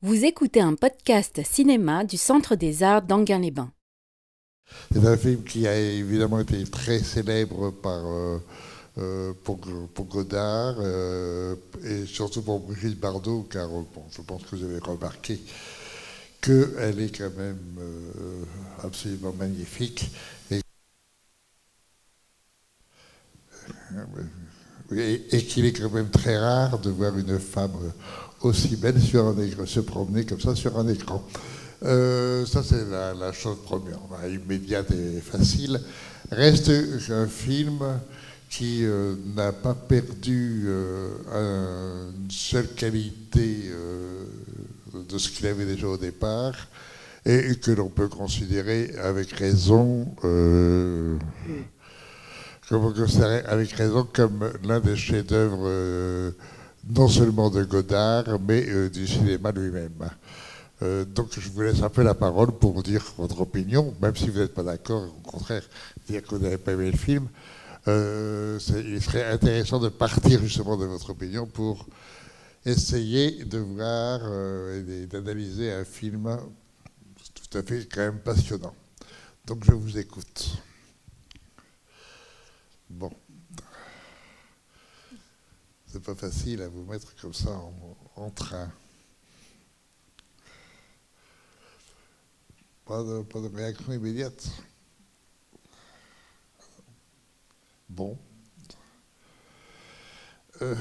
Vous écoutez un podcast cinéma du Centre des Arts d'Anguin-les-Bains. C'est un film qui a évidemment été très célèbre euh, euh, pour, pour, Godard euh, et surtout pour Brigitte Bardot, car je pense que vous avez remarqué qu'elle est quand même absolument magnifique. Et qu'il est quand même très rare de voir une femme aussi belle sur un écran, se promener comme ça sur un écran. Euh, ça, c'est la, chose première, immédiate et facile. Reste un film qui euh, n'a pas perdu euh, une seule qualité de ce qu'il avait déjà au départ et que l'on peut considérer avec raison, avec raison comme l'un des chefs-d'œuvre non seulement de Godard, mais euh, du cinéma lui-même. Euh, donc je vous laisse un peu la parole pour dire votre opinion, même si vous n'êtes pas d'accord, au contraire, dire que vous n'avez pas aimé le film. Euh, il serait intéressant de partir justement de votre opinion pour essayer de voir et d'analyser un film tout à fait quand même passionnant. Donc je vous écoute. Bon c'est pas facile à vous mettre comme ça en, train. Pas de, réaction immédiate. Bon. Euh,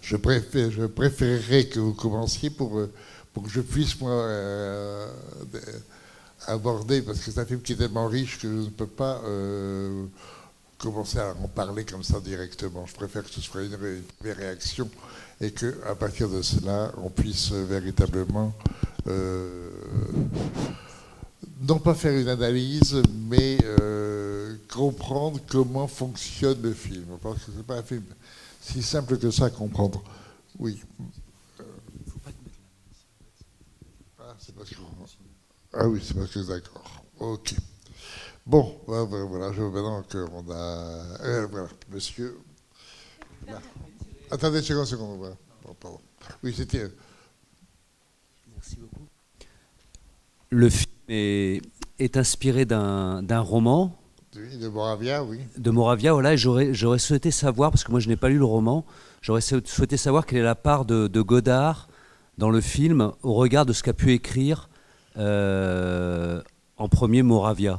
je, préfère, je préférerais que vous commenciez pour, euh, que je puisse, moi, euh, aborder, parce que c'est un film qui est tellement riche que je ne peux pas commencer à en parler comme ça directement. Je préfère que ce soit une, réaction et qu'à partir de cela, on puisse véritablement euh, non pas faire une analyse, mais euh, comprendre comment fonctionne le film. Parce que ce n'est pas un film si simple que ça à comprendre. Oui. Ah, ah oui, c'est parce que d'accord. Ok. Bon, voilà, je veux maintenant qu'on a. Euh, voilà, monsieur. Attendez une seconde, seconde. Voilà. Bon, pardon. Oui, c'était. Merci beaucoup. Le film est, est inspiré d'un roman. Oui, de Moravia, oui. De Moravia, voilà. J'aurais souhaité savoir, parce que moi je n'ai pas lu le roman, j'aurais souhaité savoir quelle est la part de, de, Godard dans le film au regard de ce qu'a pu écrire euh, en premier Moravia.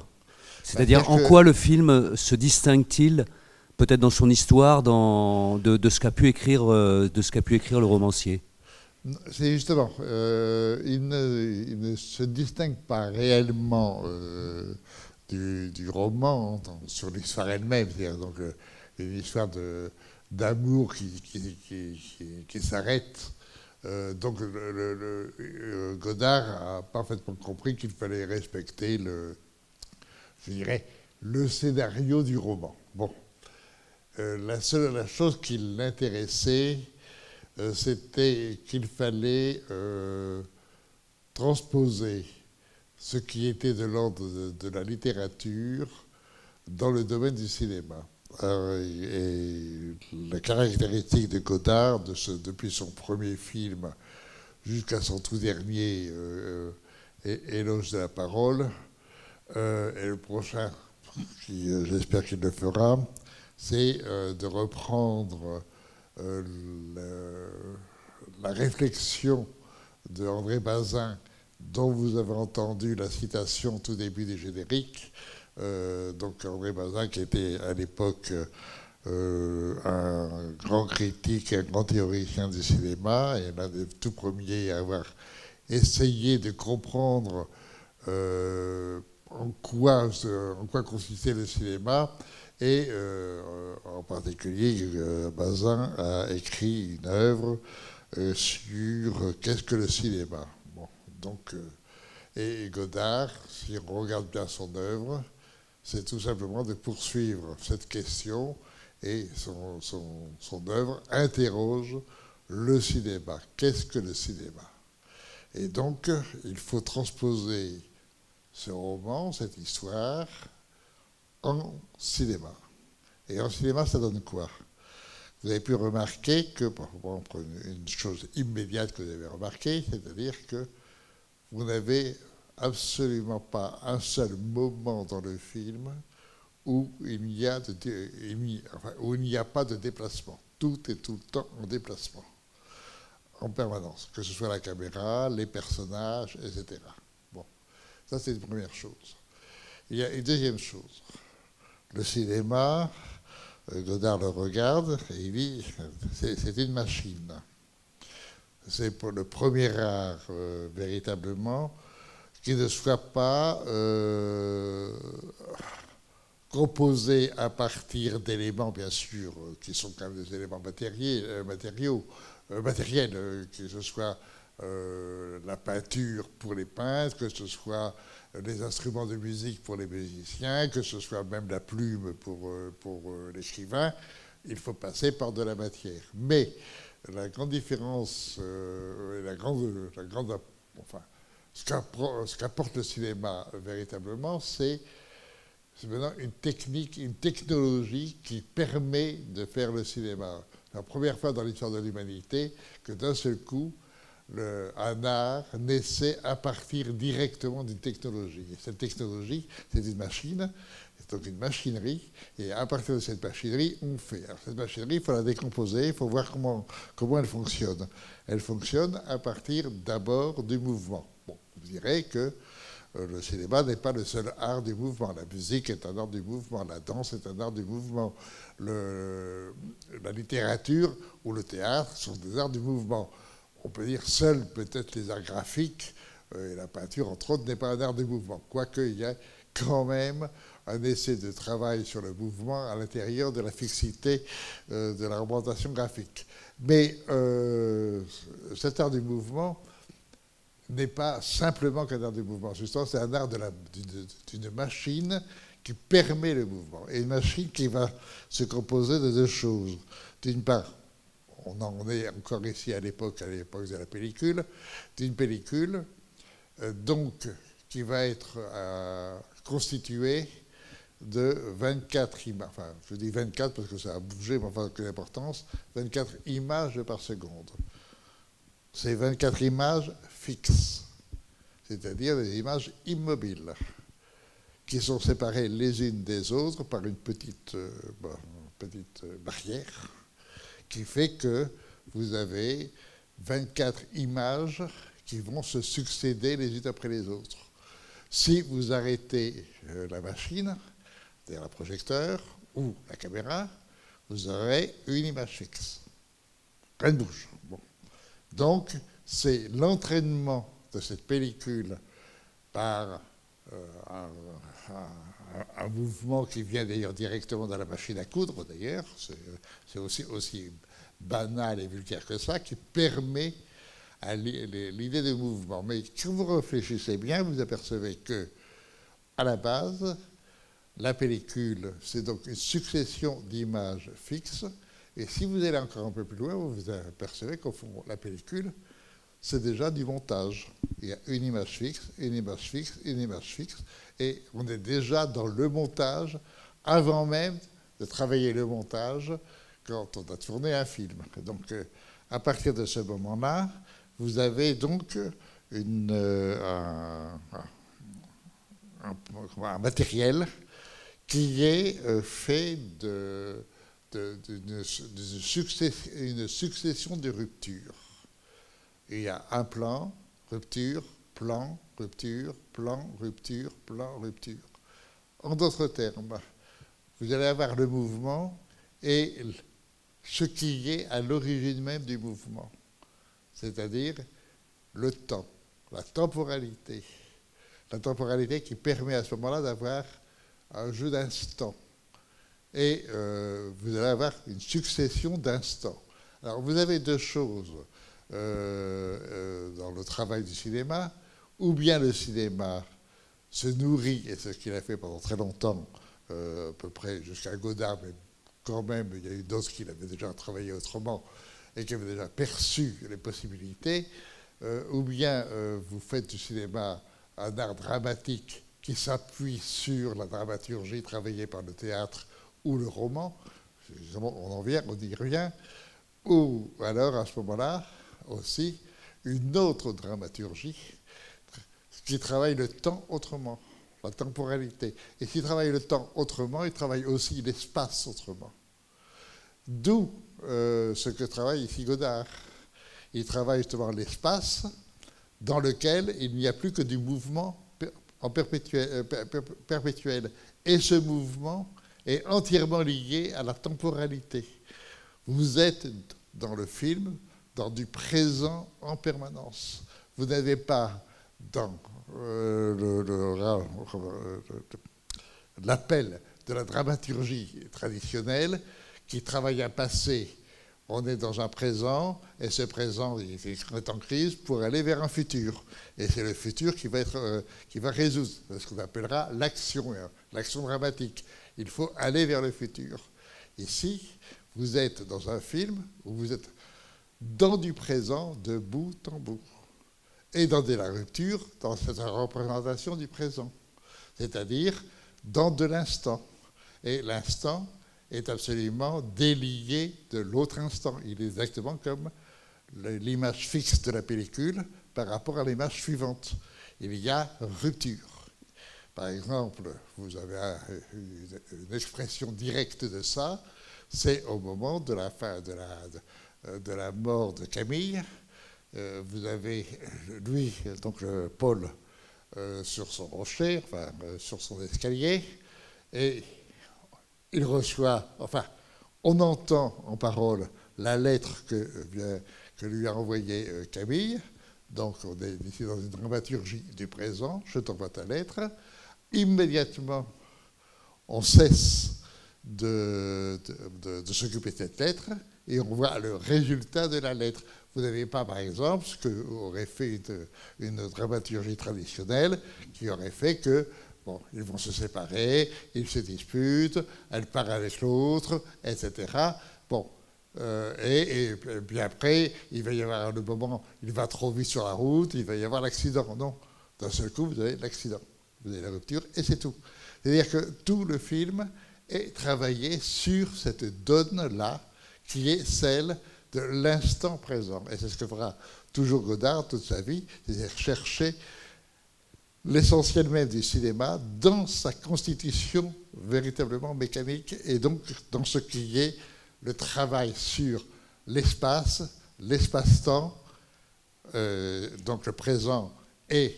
C'est-à-dire en quoi le film se distingue-t-il peut-être dans son histoire dans, de, ce qu'a pu écrire euh, de ce qu'a pu écrire le romancier? C'est justement, euh, il, ne, se distingue pas réellement euh, du, roman sur l'histoire elle-même, c'est-à-dire donc une histoire d'amour qui, qui, s'arrête. donc le, Godard a parfaitement compris qu'il fallait respecter le, je dirais, le scénario du roman. Bon. Euh, la seule la chose qui l'intéressait, euh, c'était qu'il fallait euh, transposer ce qui était de l'ordre de, la littérature dans le domaine du cinéma. et la caractéristique de Godard, depuis son premier film jusqu'à son tout dernier Éloge de la parole, et le prochain, euh, j'espère qu'il le fera, c'est euh, de reprendre la réflexion de André Bazin, dont vous avez entendu la citation tout début des génériques. donc André Bazin, qui était à l'époque un grand critique, un grand théoricien du cinéma, et l'un des tout premiers à avoir essayé de comprendre en quoi, en quoi consistait le cinéma. Et euh, en particulier, euh, Bazin a écrit une œuvre euh, sur qu'est-ce que le cinéma. Donc, et Godard, si on regarde bien son œuvre, c'est tout simplement de poursuivre cette question et son, son, son œuvre interroge le cinéma. Qu'est-ce que le cinéma? Et donc, il faut transposer ce roman, cette histoire, en cinéma. Et en cinéma, ça donne quoi? Vous avez pu remarquer que, par exemple, une chose immédiate que vous avez remarqué, c'est-à-dire que vous n'avez absolument pas un seul moment dans le film où il n'y a, où il n'y a pas de déplacement. Tout est tout le temps en déplacement, en permanence, que ce soit la caméra, les personnages, etc. Ça c'est une première chose. Il y a une deuxième chose. Le cinéma, euh, Godard le regarde et il dit c'est une machine. C'est pour le premier art euh, véritablement qui ne soit pas euh, composé à partir d'éléments, bien sûr, qui sont quand même des éléments matériels, matériaux, matériels que ce soit la peinture pour les peintres, que ce soit les instruments de musique pour les musiciens, que ce soit même la plume pour, euh, pour euh, l'écrivain, il faut passer par de la matière. Mais la grande différence, euh, la grande, la grande, enfin, ce qu'apporte le cinéma véritablement, c'est maintenant une technique, une technologie qui permet de faire le cinéma. La première fois dans l'histoire de l'humanité que d'un seul coup, un art naissait à partir directement d'une technologie. Et cette technologie, c'est une machine, c'est donc une machinerie, et à partir de cette machinerie, on fait. Alors cette machinerie, il faut la décomposer, il faut voir comment, elle fonctionne. Elle fonctionne à partir d'abord du mouvement. Vous direz que euh, le cinéma n'est pas le seul art du mouvement. La musique est un art du mouvement, la danse est un art du mouvement, la littérature ou le théâtre sont des arts du mouvement on peut dire seuls peut-être les arts graphiques, euh, et la peinture entre autres n'est pas un art de mouvement, quoique il y a quand même un essai de travail sur le mouvement à l'intérieur de la fixité euh, de la représentation graphique. Mais euh, cet art du mouvement n'est pas simplement qu'un art du mouvement. Justement, c'est un art d'une machine qui permet le mouvement. Et une machine qui va se composer de deux choses. D'une part, on en est encore ici à l'époque, à l'époque de la pellicule, d'une pellicule, euh, donc qui va être euh, constituée de 24 images, enfin je dis 24 parce que ça a bougé, mais enfin que l'importance, 24 images par seconde. C'est 24 images fixes, c'est-à-dire des images immobiles, qui sont séparées les unes des autres par une petite, euh, petite barrière qui fait que vous avez 24 images qui vont se succéder les unes après les autres. Si vous arrêtez euh, la machine, c'est-à-dire le projecteur ou la caméra, vous aurez une image fixe. Rien ne bouge. Donc, c'est l'entraînement de cette pellicule par euh, un, un, mouvement qui vient d'ailleurs directement dans la machine à coudre, d'ailleurs, c'est aussi, banal et vulgaire que ça, qui permet l'idée de mouvement. Mais quand vous réfléchissez bien, vous apercevez que, à la base, la pellicule, c'est donc une succession d'images fixes. Et si vous allez encore un peu plus loin, vous apercevez qu'au fond, la pellicule, c'est déjà du montage. Il y a une image fixe, une image fixe, une image fixe, et on est déjà dans le montage avant même de travailler le montage quand on a tourné un film. Donc, euh, à partir de ce moment-là, vous avez donc euh, un, un, matériel qui est euh, fait d'une succession de ruptures. Il y a un plan, rupture, plan, rupture, plan, rupture, plan, rupture. En d'autres termes, vous allez avoir le mouvement et ce qui est à l'origine même du mouvement, c'est-à-dire le temps, la temporalité. La temporalité qui permet à ce moment-là d'avoir un jeu d'instants. Et euh, vous allez avoir une succession d'instants. Alors vous avez deux choses dans le travail du cinéma, ou bien le cinéma se nourrit, et c'est ce qu'il a fait pendant très longtemps, euh, à peu près jusqu'à Godard, mais quand même, il y a eu d'autres qui l'avaient déjà travaillé autrement et qui avaient déjà perçu les possibilités, ou bien vous faites du cinéma un art dramatique qui s'appuie sur la dramaturgie travaillée par le théâtre ou le roman, on en vient, on y revient, ou alors à ce moment-là aussi une autre dramaturgie qui travaille le temps autrement, la temporalité. Et qui travaille le temps autrement, il travaille aussi l'espace autrement. D'où euh, ce que travaille ici Godard. Il travaille justement l'espace dans lequel il n'y a plus que du mouvement en perpétuel, euh, perpétuel. Et ce mouvement est entièrement lié à la temporalité. Vous êtes dans le film dans du présent en permanence. Vous n'avez pas dans euh, l'appel de la dramaturgie traditionnelle qui travaille un passé. On est dans un présent, et ce présent est en crise pour aller vers un futur. Et c'est le futur qui va, être, euh, qui va résoudre ce qu'on appellera l'action, l'action dramatique. Il faut aller vers le futur. Ici, vous êtes dans un film où vous êtes dans du présent de bout en bout. Et dans de la rupture, dans cette représentation du présent. C'est-à-dire dans de l'instant. Et l'instant est absolument délié de l'autre instant. Il est exactement comme l'image fixe de la pellicule par rapport à l'image suivante. Il y a rupture. Par exemple, vous avez une expression directe de ça, c'est au moment de la fin de la, de la mort de Camille. Euh, vous avez lui, donc Paul, euh, sur son rocher, enfin sur son escalier, et il reçoit, enfin, on entend en parole la lettre que, que lui a envoyée Camille. Donc on est ici dans une dramaturgie du présent. Je t'envoie ta lettre. Immédiatement, on cesse de, de s'occuper de cette lettre et on voit le résultat de la lettre. Vous n'avez pas, par exemple, ce qu'aurait fait une, dramaturgie traditionnelle, qui aurait fait que, bon, ils vont se séparer, ils se disputent, elle part avec l'autre, etc. Bon, euh, et, et, puis après, il va y avoir le moment, il va trop vite sur la route, il va y avoir l'accident. Non, d'un seul coup, vous avez l'accident, vous avez la rupture, et c'est tout. C'est-à-dire que tout le film est travaillé sur cette donne-là, qui est celle de l'instant présent. Et c'est ce que fera toujours Godard toute sa vie, c'est-à-dire chercher l'essentiel même du cinéma dans sa constitution véritablement mécanique et donc dans ce qui est le travail sur l'espace, l'espace-temps, euh, donc le présent et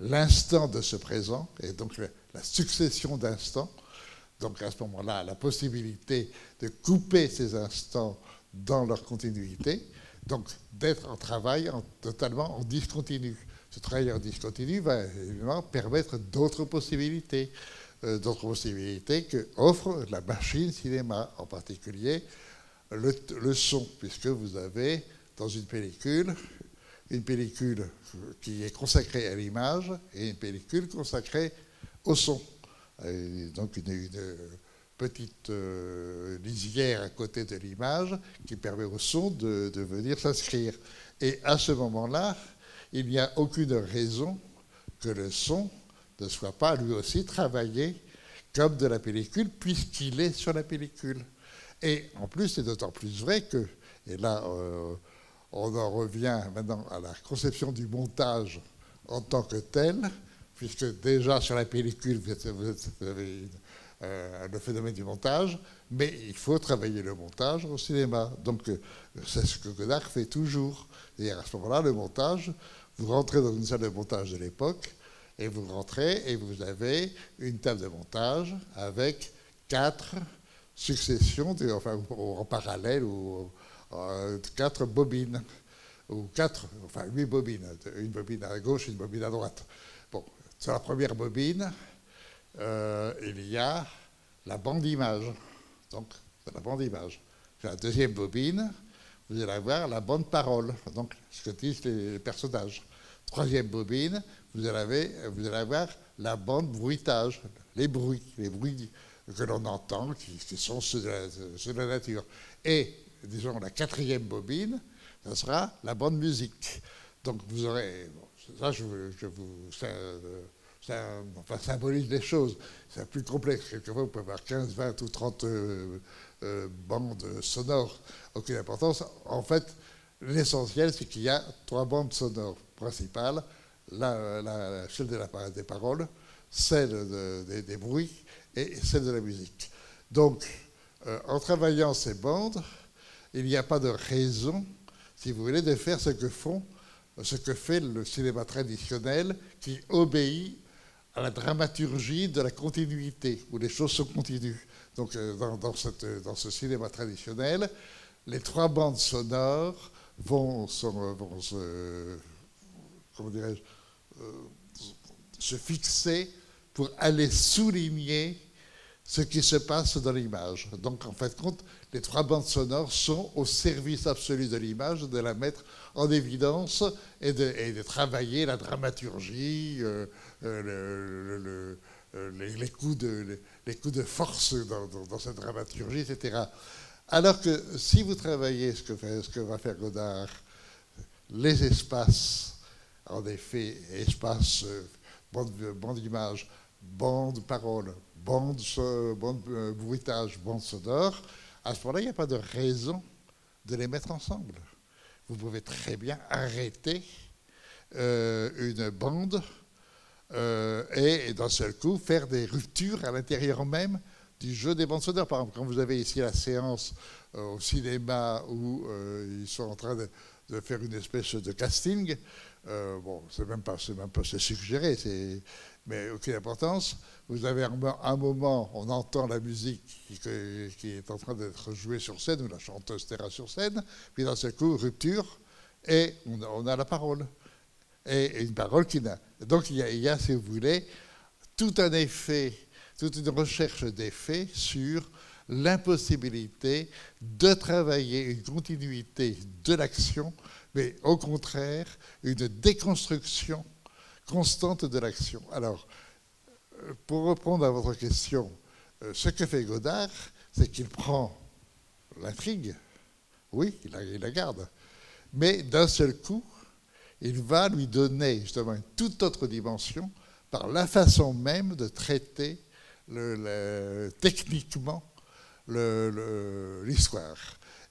l'instant de ce présent, et donc la succession d'instants, donc à ce moment-là, la possibilité de couper ces instants dans leur continuité, donc d'être en travail totalement en discontinu. Ce travail en discontinu va évidemment permettre d'autres possibilités, euh, d'autres possibilités que offre la machine cinéma, en particulier le, son, puisque vous avez dans une pellicule une pellicule qui est consacrée à l'image et une pellicule consacrée au son donc une, petite euh, lisière à côté de l'image qui permet au son de, venir s'inscrire. Et à ce moment-là, il n'y a aucune raison que le son ne soit pas lui aussi travaillé comme de la pellicule, puisqu'il est sur la pellicule. Et en plus, c'est d'autant plus vrai que, et là, euh, on en revient maintenant à la conception du montage en tant que tel, puisque déjà sur la pellicule, vous, avez euh, le phénomène du montage, mais il faut travailler le montage au cinéma. Donc euh, c'est ce que Godard fait toujours. Et à ce moment-là, le montage, vous rentrez dans une salle de montage de l'époque, et vous rentrez et vous avez une table de montage avec quatre successions, enfin en parallèle, ou euh, quatre bobines, ou quatre, enfin huit bobines, une bobine à gauche, une bobine à droite. Sur la première bobine, euh, il y a la bande image. Donc, la bande image. Sur la deuxième bobine, vous allez avoir la bande parole, donc ce que disent les personnages. Troisième bobine, vous allez, vous allez avoir la bande bruitage, les bruits, les bruits que l'on entend, qui, sont ceux de, la, nature. Et, disons, la quatrième bobine, ce sera la bande musique. Donc vous aurez, ça, je, vous, ça, enfin, symbolise les choses. C'est plus complexe. Quelquefois, vous pouvez avoir 15, 20 ou 30 euh, euh, bandes sonores. Aucune importance. En fait, l'essentiel, c'est qu'il y a trois bandes sonores principales. La, celle de la, des paroles, celle des, bruits et celle de la musique. Donc, euh, en travaillant ces bandes, il n'y a pas de raison, si vous voulez, de faire ce que font, ce que fait le cinéma traditionnel, qui obéit à la dramaturgie de la continuité, où les choses sont continues. Donc euh, dans, cette, dans ce cinéma traditionnel, les trois bandes sonores vont, vont se, euh, se fixer pour aller souligner ce qui se passe dans l'image. Donc en fait, compte, les trois bandes sonores sont au service absolu de l'image, de la mettre en évidence et de, travailler la dramaturgie, euh, euh, euh, les, coups de, force dans, cette dramaturgie, etc. Alors que si vous travaillez ce que, va faire Godard, les espaces, en effet, espaces, bande, bande d'image, bande parole, bande, bande bruitage, bande sonore, à ce moment-là, il n'y a pas de raison de les mettre ensemble. Vous pouvez très bien arrêter euh, une bande euh, et, d'un seul coup faire des ruptures à l'intérieur même du jeu des bandes sonores. Par exemple, quand vous avez ici la séance euh, au cinéma où ils sont en train de, faire une espèce de casting, bon, c'est même pas, c'est même pas suggéré, mais aucune importance. Vous avez un, moment, on entend la musique qui, est en train d'être jouée sur scène, ou la chanteuse terra sur scène, puis d'un seul coup, rupture, et on, a la parole. Et, une parole qui n'a. Donc il y, a, si vous voulez, tout un effet, toute une recherche d'effet sur l'impossibilité de travailler une continuité de l'action, mais au contraire, une déconstruction constante de l'action. Alors, pour répondre à votre question, euh, ce que fait Godard, c'est qu'il prend l'intrigue, oui, il la, garde, mais d'un seul coup, il va lui donner justement une toute autre dimension par la façon même de traiter techniquement l'histoire.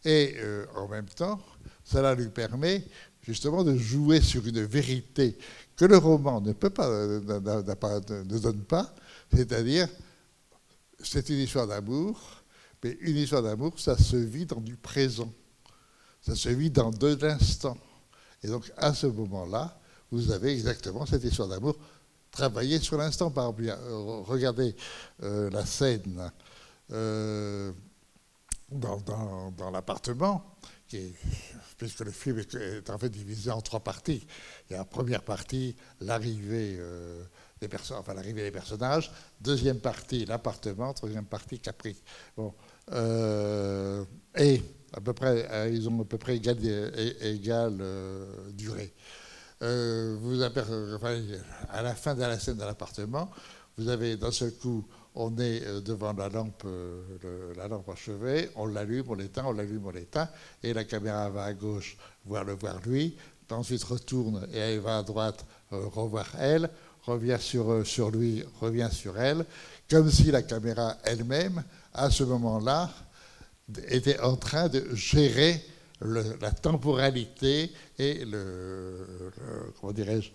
Et euh, en même temps, cela lui permet justement de jouer sur une vérité que le roman ne peut pas, ne donne pas, c'est-à-dire c'est une histoire d'amour, mais une histoire d'amour, ça se vit dans du présent, ça se vit dans de l'instant. Et donc à ce moment-là, vous avez exactement cette histoire d'amour travaillée sur l'instant. Euh, regardez euh, la scène euh, dans l'appartement, puisque le film est, en fait divisé en trois parties. Il y a la première partie, l'arrivée euh, des personnages. Deuxième partie, l'appartement. Troisième partie, Capri. Bon, euh, et à peu près, euh, ils ont à peu près égale, durée. vous à la fin de la scène de l'appartement, vous avez d'un seul coup on est euh, devant la lampe, euh, la lampe à chevet, on l'allume, on l'éteint, on l'allume, on l'éteint, et la caméra va à gauche voir le voir lui, ensuite retourne et elle va à droite euh, revoir elle, revient sur, sur lui, revient sur elle, comme si la caméra elle-même, à ce moment-là, était en train de gérer la temporalité et comment dirais-je,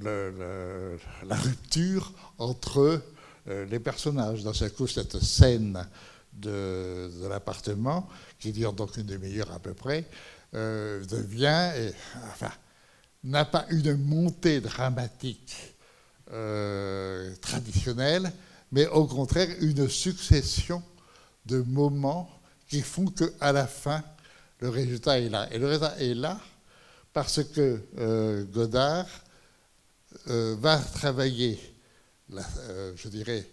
la rupture entre les personnages. Dans coup, cette scène de, l'appartement, qui dure donc une demi-heure à peu près, euh, devient, enfin, n'a pas une montée dramatique euh, traditionnelle, mais au contraire une succession de moments qui font qu'à la fin, le résultat est là. Et le résultat est là parce que Godard va travailler euh, je dirais,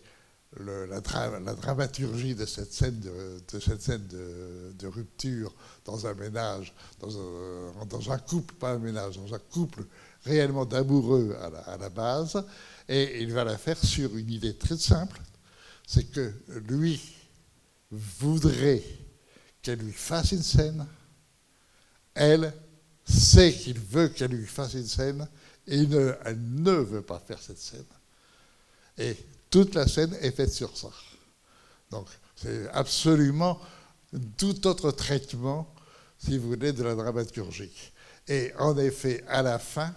la, dramaturgie de cette scène, de, cette scène de, rupture dans un ménage, dans un, couple, pas un ménage, dans un couple réellement d'amoureux à, la, base, et il va la faire sur une idée très simple, c'est que lui voudrait qu'elle lui fasse une scène, elle sait qu'il veut qu'elle lui fasse une scène, et elle ne veut pas faire cette scène. Et toute la scène est faite sur ça. Donc, c'est absolument tout autre traitement, si vous voulez, de la dramaturgie. Et en effet, à la fin,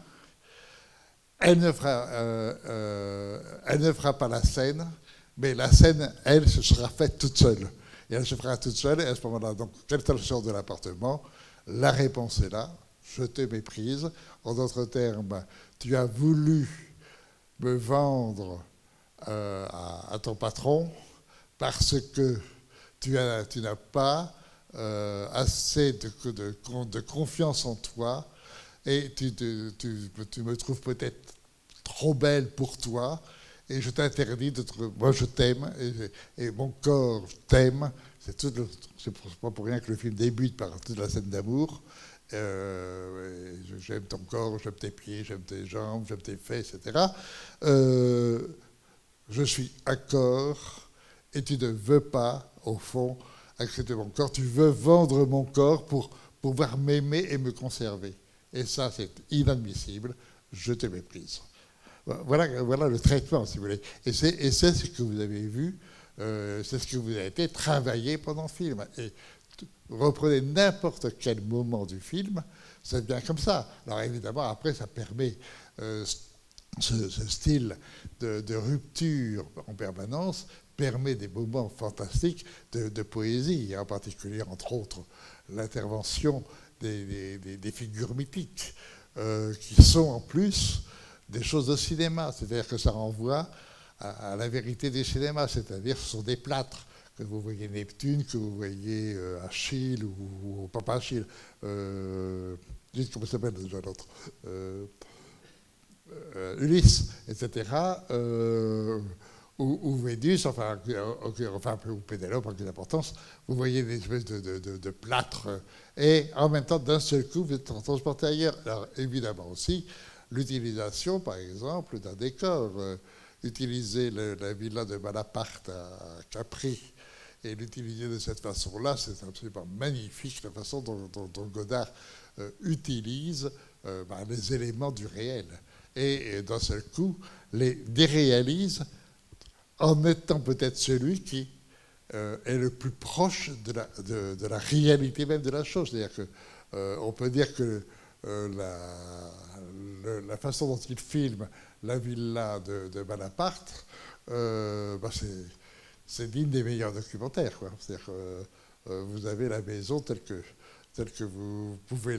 elle ne fera, euh, euh, elle ne fera pas la scène, mais la scène, elle, se sera faite toute seule. Et elle se fera toute seule, et à ce moment-là, donc, est sort de l'appartement La réponse est là, je te méprise. En d'autres termes, tu as voulu me vendre euh, à, ton patron parce que tu n'as pas euh, assez de, confiance en toi et tu, me trouves peut-être trop belle pour toi et je t'interdis de. Moi, je t'aime et, mon corps t'aime. C'est pas pour rien que le film débute par toute la scène d'amour. Euh, j'aime ton corps, j'aime tes pieds, j'aime tes jambes, j'aime tes fesses, etc. je suis accord et tu ne veux pas, au fond, accepter mon corps. Tu veux vendre mon corps pour pouvoir m'aimer et me conserver. Et ça, c'est inadmissible. Je te méprise. Voilà, voilà le traitement, si vous voulez. Et c'est ce que vous avez vu, euh, c'est ce que vous avez été travaillé pendant le film. Et reprenez n'importe quel moment du film, c'est bien comme ça. Alors évidemment, après, ça permet euh, ce, style de, rupture en permanence permet des moments fantastiques de, poésie, en particulier, entre autres, l'intervention des, figures mythiques, euh, qui sont en plus des choses de cinéma, c'est-à-dire que ça renvoie à, la vérité des cinémas, c'est-à-dire ce sont des plâtres que vous voyez Neptune, que vous voyez euh, Achille ou, Papa Achille, euh, comment s'appelle déjà l'autre Ulysse, etc. Ou, ou, Vénus, enfin, enfin ou Pénélope, en d'importance, vous voyez des espèces de, plâtres, et en même temps, d'un seul coup, vous êtes transporté ailleurs. Alors, évidemment aussi, l'utilisation, par exemple, d'un décor. Euh, utiliser la villa de Malaparte à Capri et l'utiliser de cette façon-là, c'est absolument magnifique la façon dont, Godard euh, utilise euh, bah, les éléments du réel. Et, d'un seul coup, les déréalise en étant peut-être celui qui est le plus proche de la, la, réalité même de la chose. C'est-à-dire qu'on peut dire que la, la façon dont il filme la villa de, de Bonaparte, euh, bah, c'est digne des meilleurs documentaires. C'est-à-dire que euh, vous avez la maison telle que, telle que vous pouvez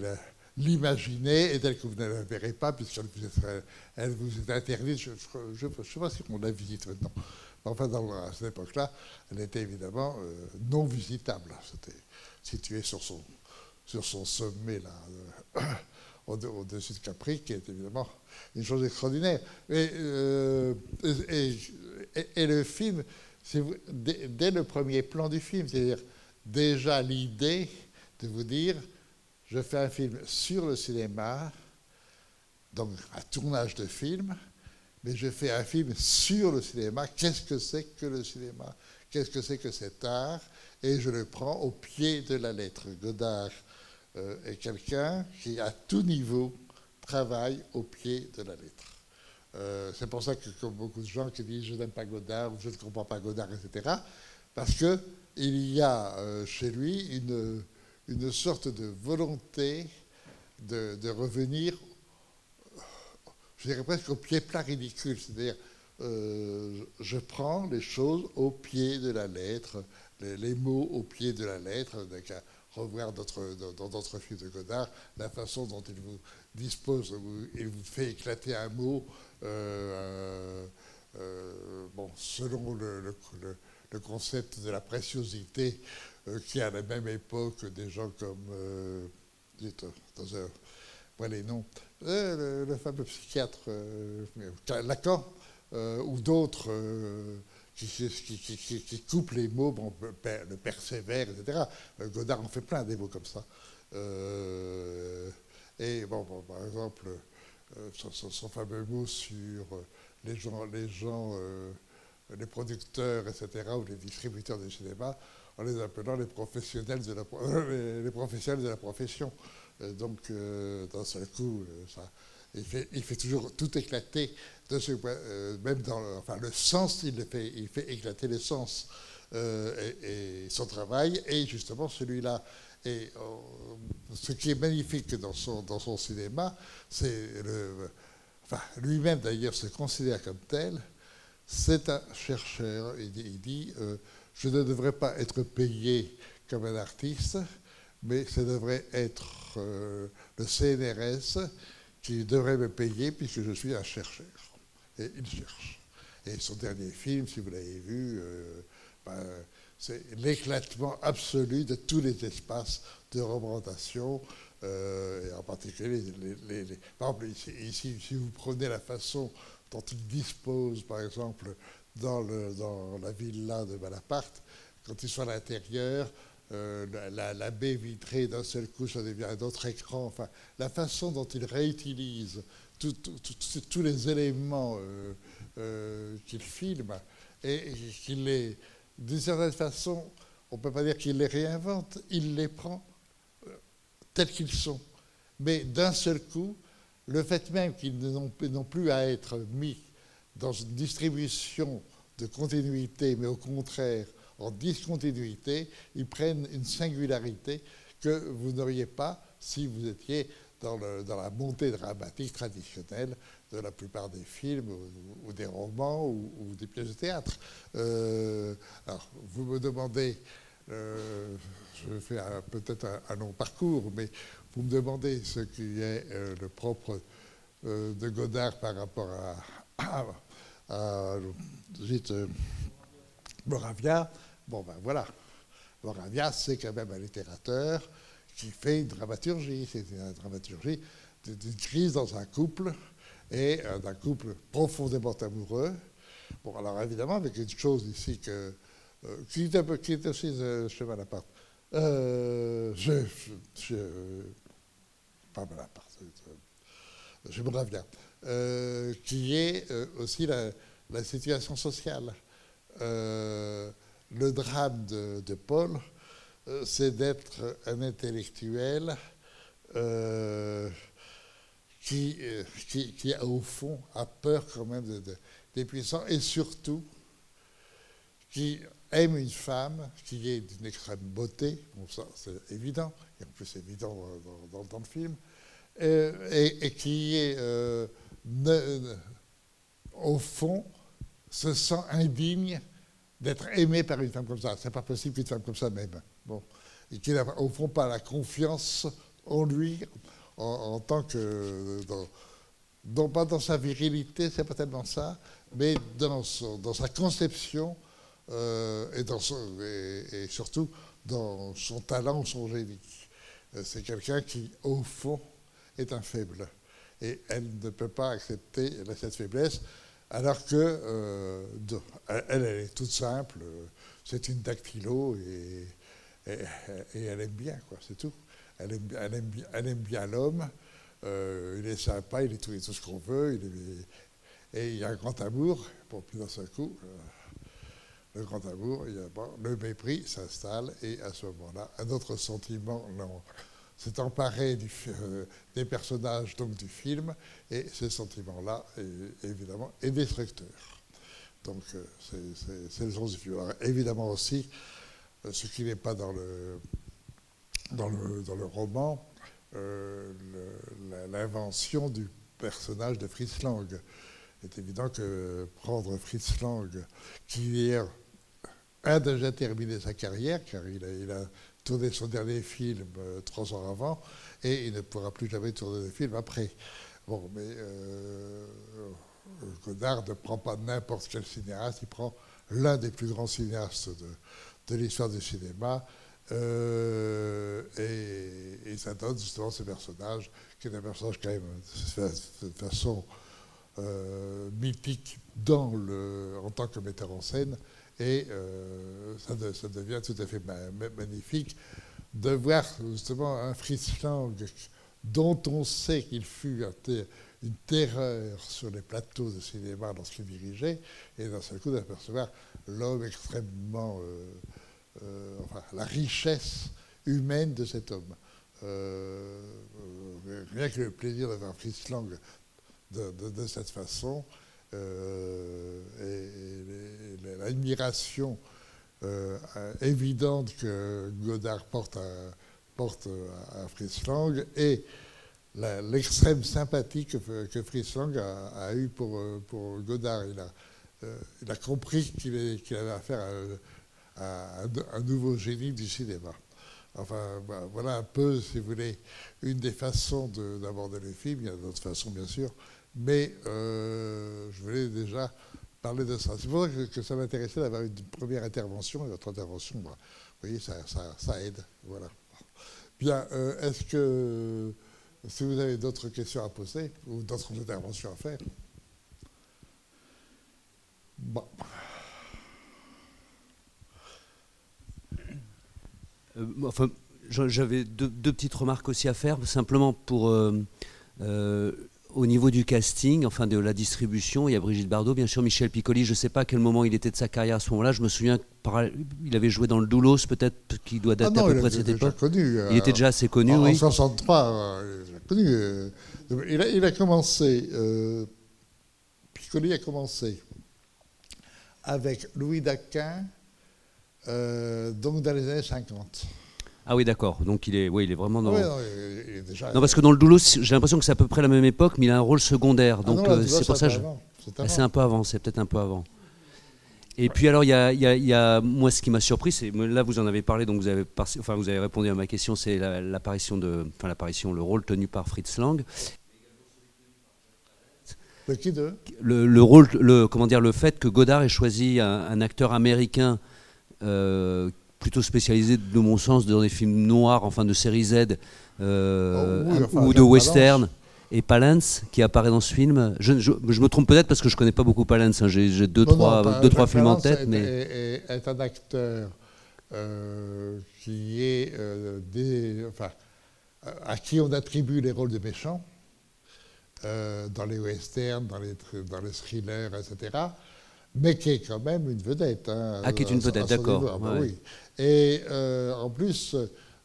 l'imaginer et telle que vous ne la verrez pas, puisqu'elle vous, est interdite. Je ne sais pas si on la visite maintenant. Enfin, à cette époque-là, elle était évidemment euh, non visitable. C'était situé sur son, sommet là, au-dessus de Capri, qui est évidemment une chose extraordinaire. Et, euh, et, le film, dès, le premier plan du film, c'est-à-dire déjà l'idée de vous dire, je fais un film sur le cinéma, donc un tournage de film, mais je fais un film sur le cinéma. Qu'est-ce que c'est que le cinéma? Qu'est-ce que c'est que cet art? Et je le prends au pied de la lettre. Godard euh, est quelqu'un qui, à tout niveau, travaille au pied de la lettre. Euh, c'est pour ça que, comme beaucoup de gens qui disent je n'aime pas Godard ou je ne comprends pas Godard, etc., parce qu'il y a euh, chez lui une, une, sorte de volonté de, revenir, je dirais presque au pied plat ridicule, c'est-à-dire je prends les choses au pied de la lettre, les, mots au pied de la lettre, avec un, revoir dans d'autres films de Godard, la façon dont il vous dispose, il vous fait éclater un mot, euh, euh, bon, selon le, concept de la préciosité euh, qui, à la même époque, des gens comme, dites, dans un, voilà les noms, le, fameux psychiatre Lacan, ou d'autres qui, qui, les mots, bon, le persévère, etc. Euh, Godard en fait plein des mots comme ça. Euh, et bon, par exemple, euh, son, fameux mot sur les gens, les, gens les producteurs, etc., ou les distributeurs de cinéma, en les appelant les professionnels de la, les, professionnels de la profession. donc, d'un seul coup, ça, Il fait, il fait toujours tout éclater, de ce, euh, même dans le, enfin, le sens, il, le fait, il fait éclater le sens. Euh, et, son travail est justement celui-là. Et ce qui est magnifique dans son, dans son cinéma, c'est le. Enfin, lui-même d'ailleurs se considère comme tel. C'est un chercheur. Il dit Je ne devrais pas être payé comme un artiste, mais ça devrait être le CNRS qui devrait me payer puisque je suis un chercheur. Et il cherche. Et son dernier film, si vous l'avez vu, euh, ben, c'est l'éclatement absolu de tous les espaces de représentation, euh, et en particulier, les, par exemple, ici, si vous prenez la façon dont il dispose, par exemple, dans, le, dans la villa de Malaparte, quand ils sont à l'intérieur, euh, la, baie vitrée d'un seul coup, ça devient un autre écran. Enfin, la façon dont il réutilise tous les éléments euh, euh, et, qu'il les, d'une certaine façon, on ne peut pas dire qu'il les réinvente, il les prend tels qu'ils sont. Mais d'un seul coup, le fait même qu'ils n'ont plus à être mis dans une distribution de continuité, mais au contraire en discontinuité, ils prennent une singularité que vous n'auriez pas si vous étiez dans, la montée dramatique traditionnelle de la plupart des films ou, des romans ou, des pièces de théâtre. Euh, alors, vous me demandez, euh, je fais peut-être un, long parcours, mais vous me demandez ce qui est euh, le propre de Godard par rapport à, à, Moravia. Bon, ben voilà. Moravia, c'est quand même un littérateur qui fait une dramaturgie. C'est une dramaturgie d'une crise dans un couple et euh, d'un couple profondément amoureux. Bon, alors évidemment, avec une chose ici que, euh, qui, est, qui, est, aussi euh, chez Malaparte. Euh, je, je, pas Malaparte, chez Moravia, qui est aussi la, situation sociale. Le drame de, Paul, euh, c'est d'être un intellectuel euh, qui, euh, qui, qui, au fond, a peur quand même des puissants et surtout qui aime une femme qui est d'une extrême beauté, bon, ça c'est évident, et en plus c'est évident dans, le film, et, qui est, au fond, se sent indigne d'être aimé par une femme comme ça. C'est pas possible qu'une femme comme ça m'aime. Bon. Et qu'il n'a au fond pas la confiance en lui en, tant que. Dans, pas dans sa virilité, c'est pas tellement ça, mais dans, sa conception euh, et, dans et, surtout dans son talent, son génie. Euh, c'est quelqu'un qui, au fond, est un faible. Et elle ne peut pas accepter cette faiblesse alors que euh, elle, est toute simple, c'est une dactylo et, elle aime bien, quoi, c'est tout. Elle aime, bien l'homme, euh, il est sympa, il est tout, tout ce qu'on veut, et il y a un grand amour, pour plus d'un seul coup, euh, le grand amour, il y a, le mépris s'installe, et à ce moment-là, un autre sentiment, non, s'est emparé euh, des personnages donc du film, et ce sentiment-là, évidemment, est destructeur. Donc, euh, c'est le sens du film. évidemment aussi, euh, ce qui n'est pas dans le, dans le, dans le roman, l'invention du personnage de Fritz Lang. Il est évident que prendre Fritz Lang, qui a déjà terminé sa carrière, car il a tourné son dernier film euh, trois ans avant et il ne pourra plus jamais tourner de film après. Bon, mais euh, Godard ne prend pas n'importe quel cinéaste, il prend l'un des plus grands cinéastes de, l'histoire du cinéma. Euh, et, ça donne justement ce personnage, qui est un personnage quand même de façon mythique dans le, en tant que metteur en scène, et euh, ça, devient tout à fait magnifique de voir justement un Fritz Lang dont on sait qu'il fut une terreur sur les plateaux de cinéma lorsqu'il dirigeait, et d'un seul coup d'apercevoir l'homme extrêmement, euh, euh, enfin la richesse humaine de cet homme. rien que le plaisir d'avoir Fritz Lang de, cette façon. Et, l'admiration évidente que Godard porte à, Fritz Lang et l'extrême sympathie que, Fritz Lang a, eu pour, pour Godard. Il a, a compris qu'il avait affaire à, un nouveau génie du cinéma. Enfin, voilà un peu, si vous voulez, une des façons d'aborder le film. Il y a d'autres façons, bien sûr. Mais euh, je voulais déjà parler de ça. C'est pour ça que, ça m'intéressait d'avoir une première intervention. Et votre intervention, vous voyez, ça, aide. Voilà. Bien, euh, est-ce que, si vous avez d'autres questions à poser ou d'autres interventions à faire? Bon. Euh, enfin, j'avais deux, petites remarques aussi à faire, simplement pour au niveau du casting, enfin de la distribution. Il y a Brigitte Bardot, bien sûr, Michel Piccoli. Je ne sais pas à quel moment il était de sa carrière à ce moment-là. Je me souviens, il avait joué dans le Doulos, peut-être, qui doit dater ah à peu près de cette époque. Connu, il était déjà assez connu, en, oui. En 63, il, a connu, il, a, il a commencé. Piccoli a commencé avec Louis Daquin, donc dans les années 50. Ah oui, d'accord. Donc il est, oui, il est vraiment dans. Ah non, il est déjà... non, parce que dans le Doulos, j'ai l'impression que c'est à peu près la même époque, mais il a un rôle secondaire. Ah donc euh, c'est pour ça. Je... C'est un peu avant. C'est peut-être un peu avant. Et puis alors, il y a, y a, moi, ce qui m'a surpris, c'est là, vous en avez parlé, donc vous avez, enfin, vous avez répondu à ma question, c'est l'apparition de, enfin, l'apparition, le rôle tenu par Fritz Lang. Le qui de? Le, rôle, le, comment dire, le fait que Godard ait choisi un, acteur américain euh, plutôt spécialisé, de mon sens, dans des films noirs, enfin de série Z euh, oh ou de western. Et Palance, qui apparaît dans ce film, je, me trompe peut-être parce que je connais pas beaucoup Palance. Hein. J'ai deux, trois, deux, trois films en tête. Est, mais... est, un acteur euh, qui est euh, des, enfin, à qui on attribue les rôles de méchants dans les westerns, dans les, dans les thrillers, etc mais qui est quand même une vedette. Hein, ah, qui est une vedette, d'accord. Ah, bah oui. Et euh, en plus,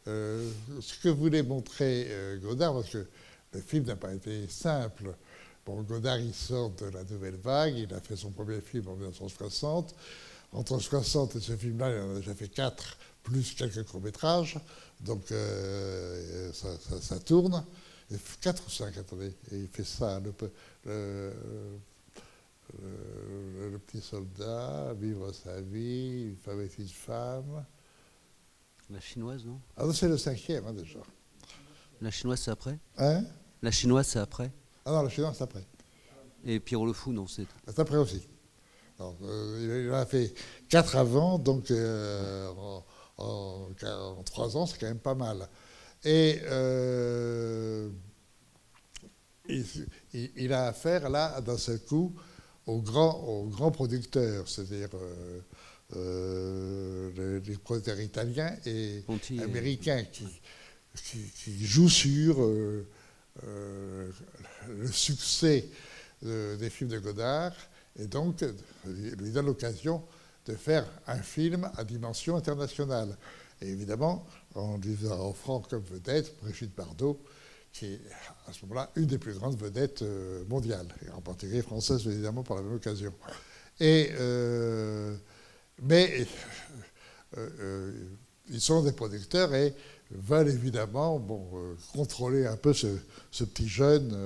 euh, ce que voulait montrer euh, Godard, parce que le film n'a pas été simple. Bon, Godard, il sort de la nouvelle vague, il a fait son premier film en 1960. Entre 60 et ce film-là, il en a déjà fait quatre, plus quelques courts-métrages. Donc, ça, tourne. Et quatre ou cinq, attendez. Et il fait ça, le, petit soldat, vivre sa vie, une femme et une femme. La chinoise, non? Ah c'est le cinquième hein, déjà. La chinoise, c'est après? Hein? La chinoise, c'est après? Ah non, la chinoise, c'est après. Et Pierrot le Fou, non C'est C'est après aussi. Euh, il en a fait quatre avant, donc euh, en, trois ans, c'est quand même pas mal. Et il, il, a affaire là, d'un seul coup, aux grands, grands producteurs, c'est-à-dire euh, euh, les, producteurs italiens et américains qui, qui, jouent sur euh, le succès des films de Godard et donc lui donne l'occasion de faire un film à dimension internationale. Et évidemment, en lui offrant comme vedette Brigitte Bardot, qui est à ce moment-là une des plus grandes vedettes euh, mondiales, et en particulier française évidemment par la même occasion. Et, euh, mais euh, ils sont des producteurs et veulent évidemment bon, contrôler un peu ce, petit jeune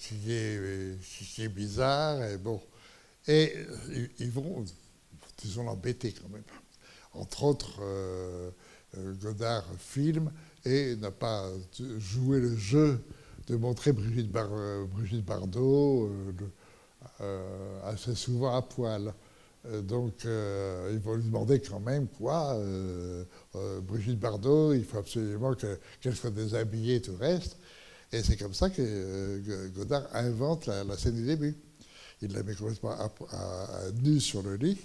qui, est, bizarre. Et, bon, et ils vont, l'embêter quand même. Entre autres, Godard filme et n'a pas joué le jeu de montrer Brigitte, euh, Bardot euh, euh, assez souvent à poil. Donc, ils vont lui demander quand même quoi. Brigitte Bardot, il faut absolument qu'elle soit déshabillée tout le reste. Et c'est comme ça que Godard invente la, scène du début. Il la met complètement à, nu sur le lit,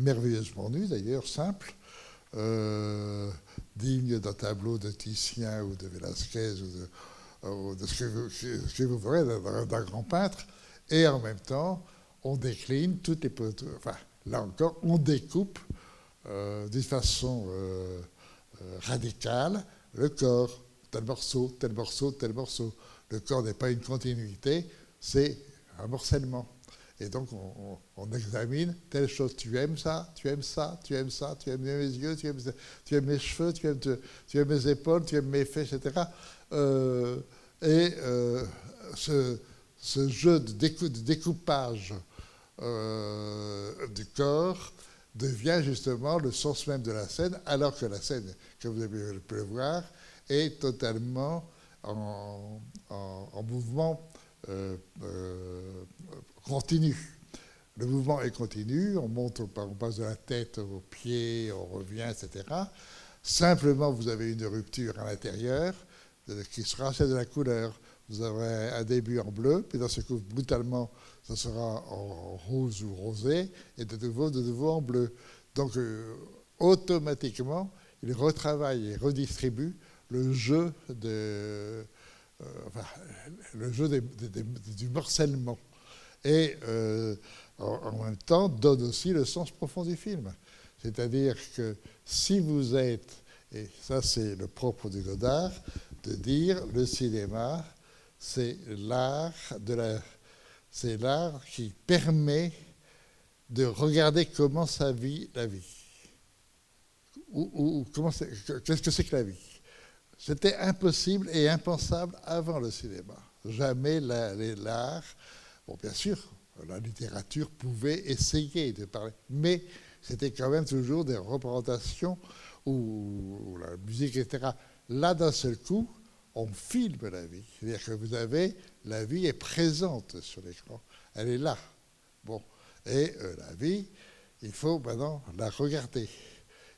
merveilleusement nu d'ailleurs, simple. Euh, digne d'un tableau de Titien ou de Velázquez ou de, ce, que vous, verrez d'un grand peintre. Et en même temps, on décline toutes les. Enfin, là encore, on découpe euh, d'une façon euh, radicale le corps, tel morceau, tel morceau, tel morceau. Le corps n'est pas une continuité, c'est un morcellement. Et donc, on, examine telle chose. Tu aimes ça, tu aimes ça, tu aimes ça, tu aimes mes yeux, tu aimes, tu aimes mes cheveux, tu aimes, tu aimes, mes épaules, tu aimes mes fesses, etc. Euh, et euh, ce, ce, jeu de, découpage euh, du corps devient justement le sens même de la scène, alors que la scène, comme vous avez pu le voir, est totalement en, en mouvement euh, euh, continue. Le mouvement est continu, on monte, on passe de la tête aux pieds, on revient, etc. Simplement, vous avez une rupture à l'intérieur qui sera celle de la couleur. Vous aurez un début en bleu, puis dans ce coup, brutalement, ça sera en rose ou rosé, et de nouveau, de nouveau en bleu. Donc, automatiquement, il retravaille et redistribue le jeu de, euh, le jeu du morcellement. Et euh, en, même temps, donne aussi le sens profond du film. C'est-à-dire que si vous êtes, et ça c'est le propre du Godard, de dire le cinéma, c'est l'art de la, c'est l'art qui permet de regarder comment ça vit la vie. Ou, comment qu'est-ce que c'est que la vie? C'était impossible et impensable avant le cinéma. Jamais l'art, bon bien sûr, la littérature pouvait essayer de parler, mais c'était quand même toujours des représentations ou, la musique, etc. Là, d'un seul coup, on filme la vie. C'est-à-dire que vous avez, la vie est présente sur l'écran. Elle est là. Bon. Et euh, la vie, il faut maintenant la regarder.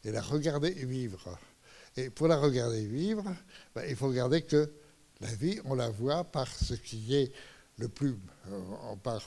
Et la regarder vivre. Et pour la regarder vivre, ben, il faut regarder que la vie, on la voit par ce qui est le plus, euh, par,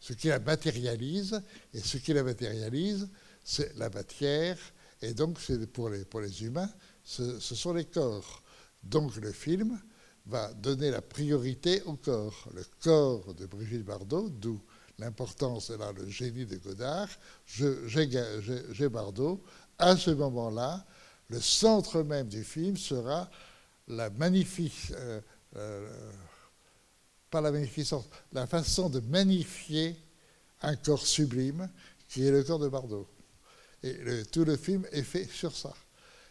ce qui la matérialise, et ce qui la matérialise, c'est la matière, et donc pour les, pour les humains, ce, sont les corps. Donc le film va donner la priorité au corps. Le corps de Brigitte Bardot, d'où l'importance, et là le génie de Godard, j'ai Bardot, à ce moment-là, le centre même du film sera la magnifique, euh, euh, pas la magnificence, la façon de magnifier un corps sublime qui est le corps de Bardot. Et tout le film est fait sur ça.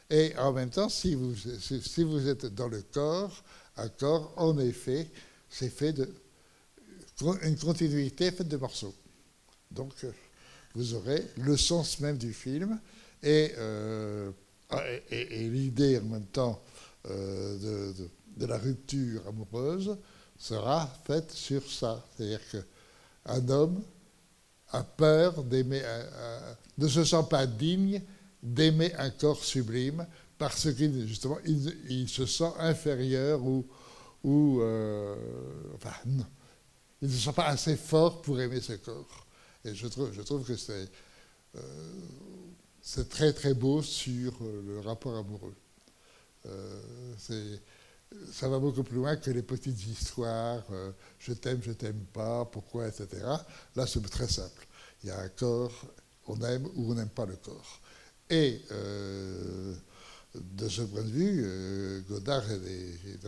Et en même temps, si vous, si vous êtes dans le corps, un corps, en effet, c'est fait de une continuité faite de morceaux. Donc, euh, vous aurez le sens même du film. Et et, l'idée en même temps euh, de, la rupture amoureuse sera faite sur ça. C'est-à-dire qu'un homme a peur d'aimer, ne se sent pas digne d'aimer un corps sublime parce qu'il justement il, se sent inférieur ou, euh, enfin, il ne se sent pas assez fort pour aimer ce corps. Et je trouve, que c'est euh, c'est très très beau sur euh, le rapport amoureux. Euh, ça va beaucoup plus loin que les petites histoires, je t'aime, je t'aime pas, pourquoi, etc. Là, c'est très simple. Il y a un corps, on aime ou on n'aime pas le corps. Et de ce point de vue, Godard est,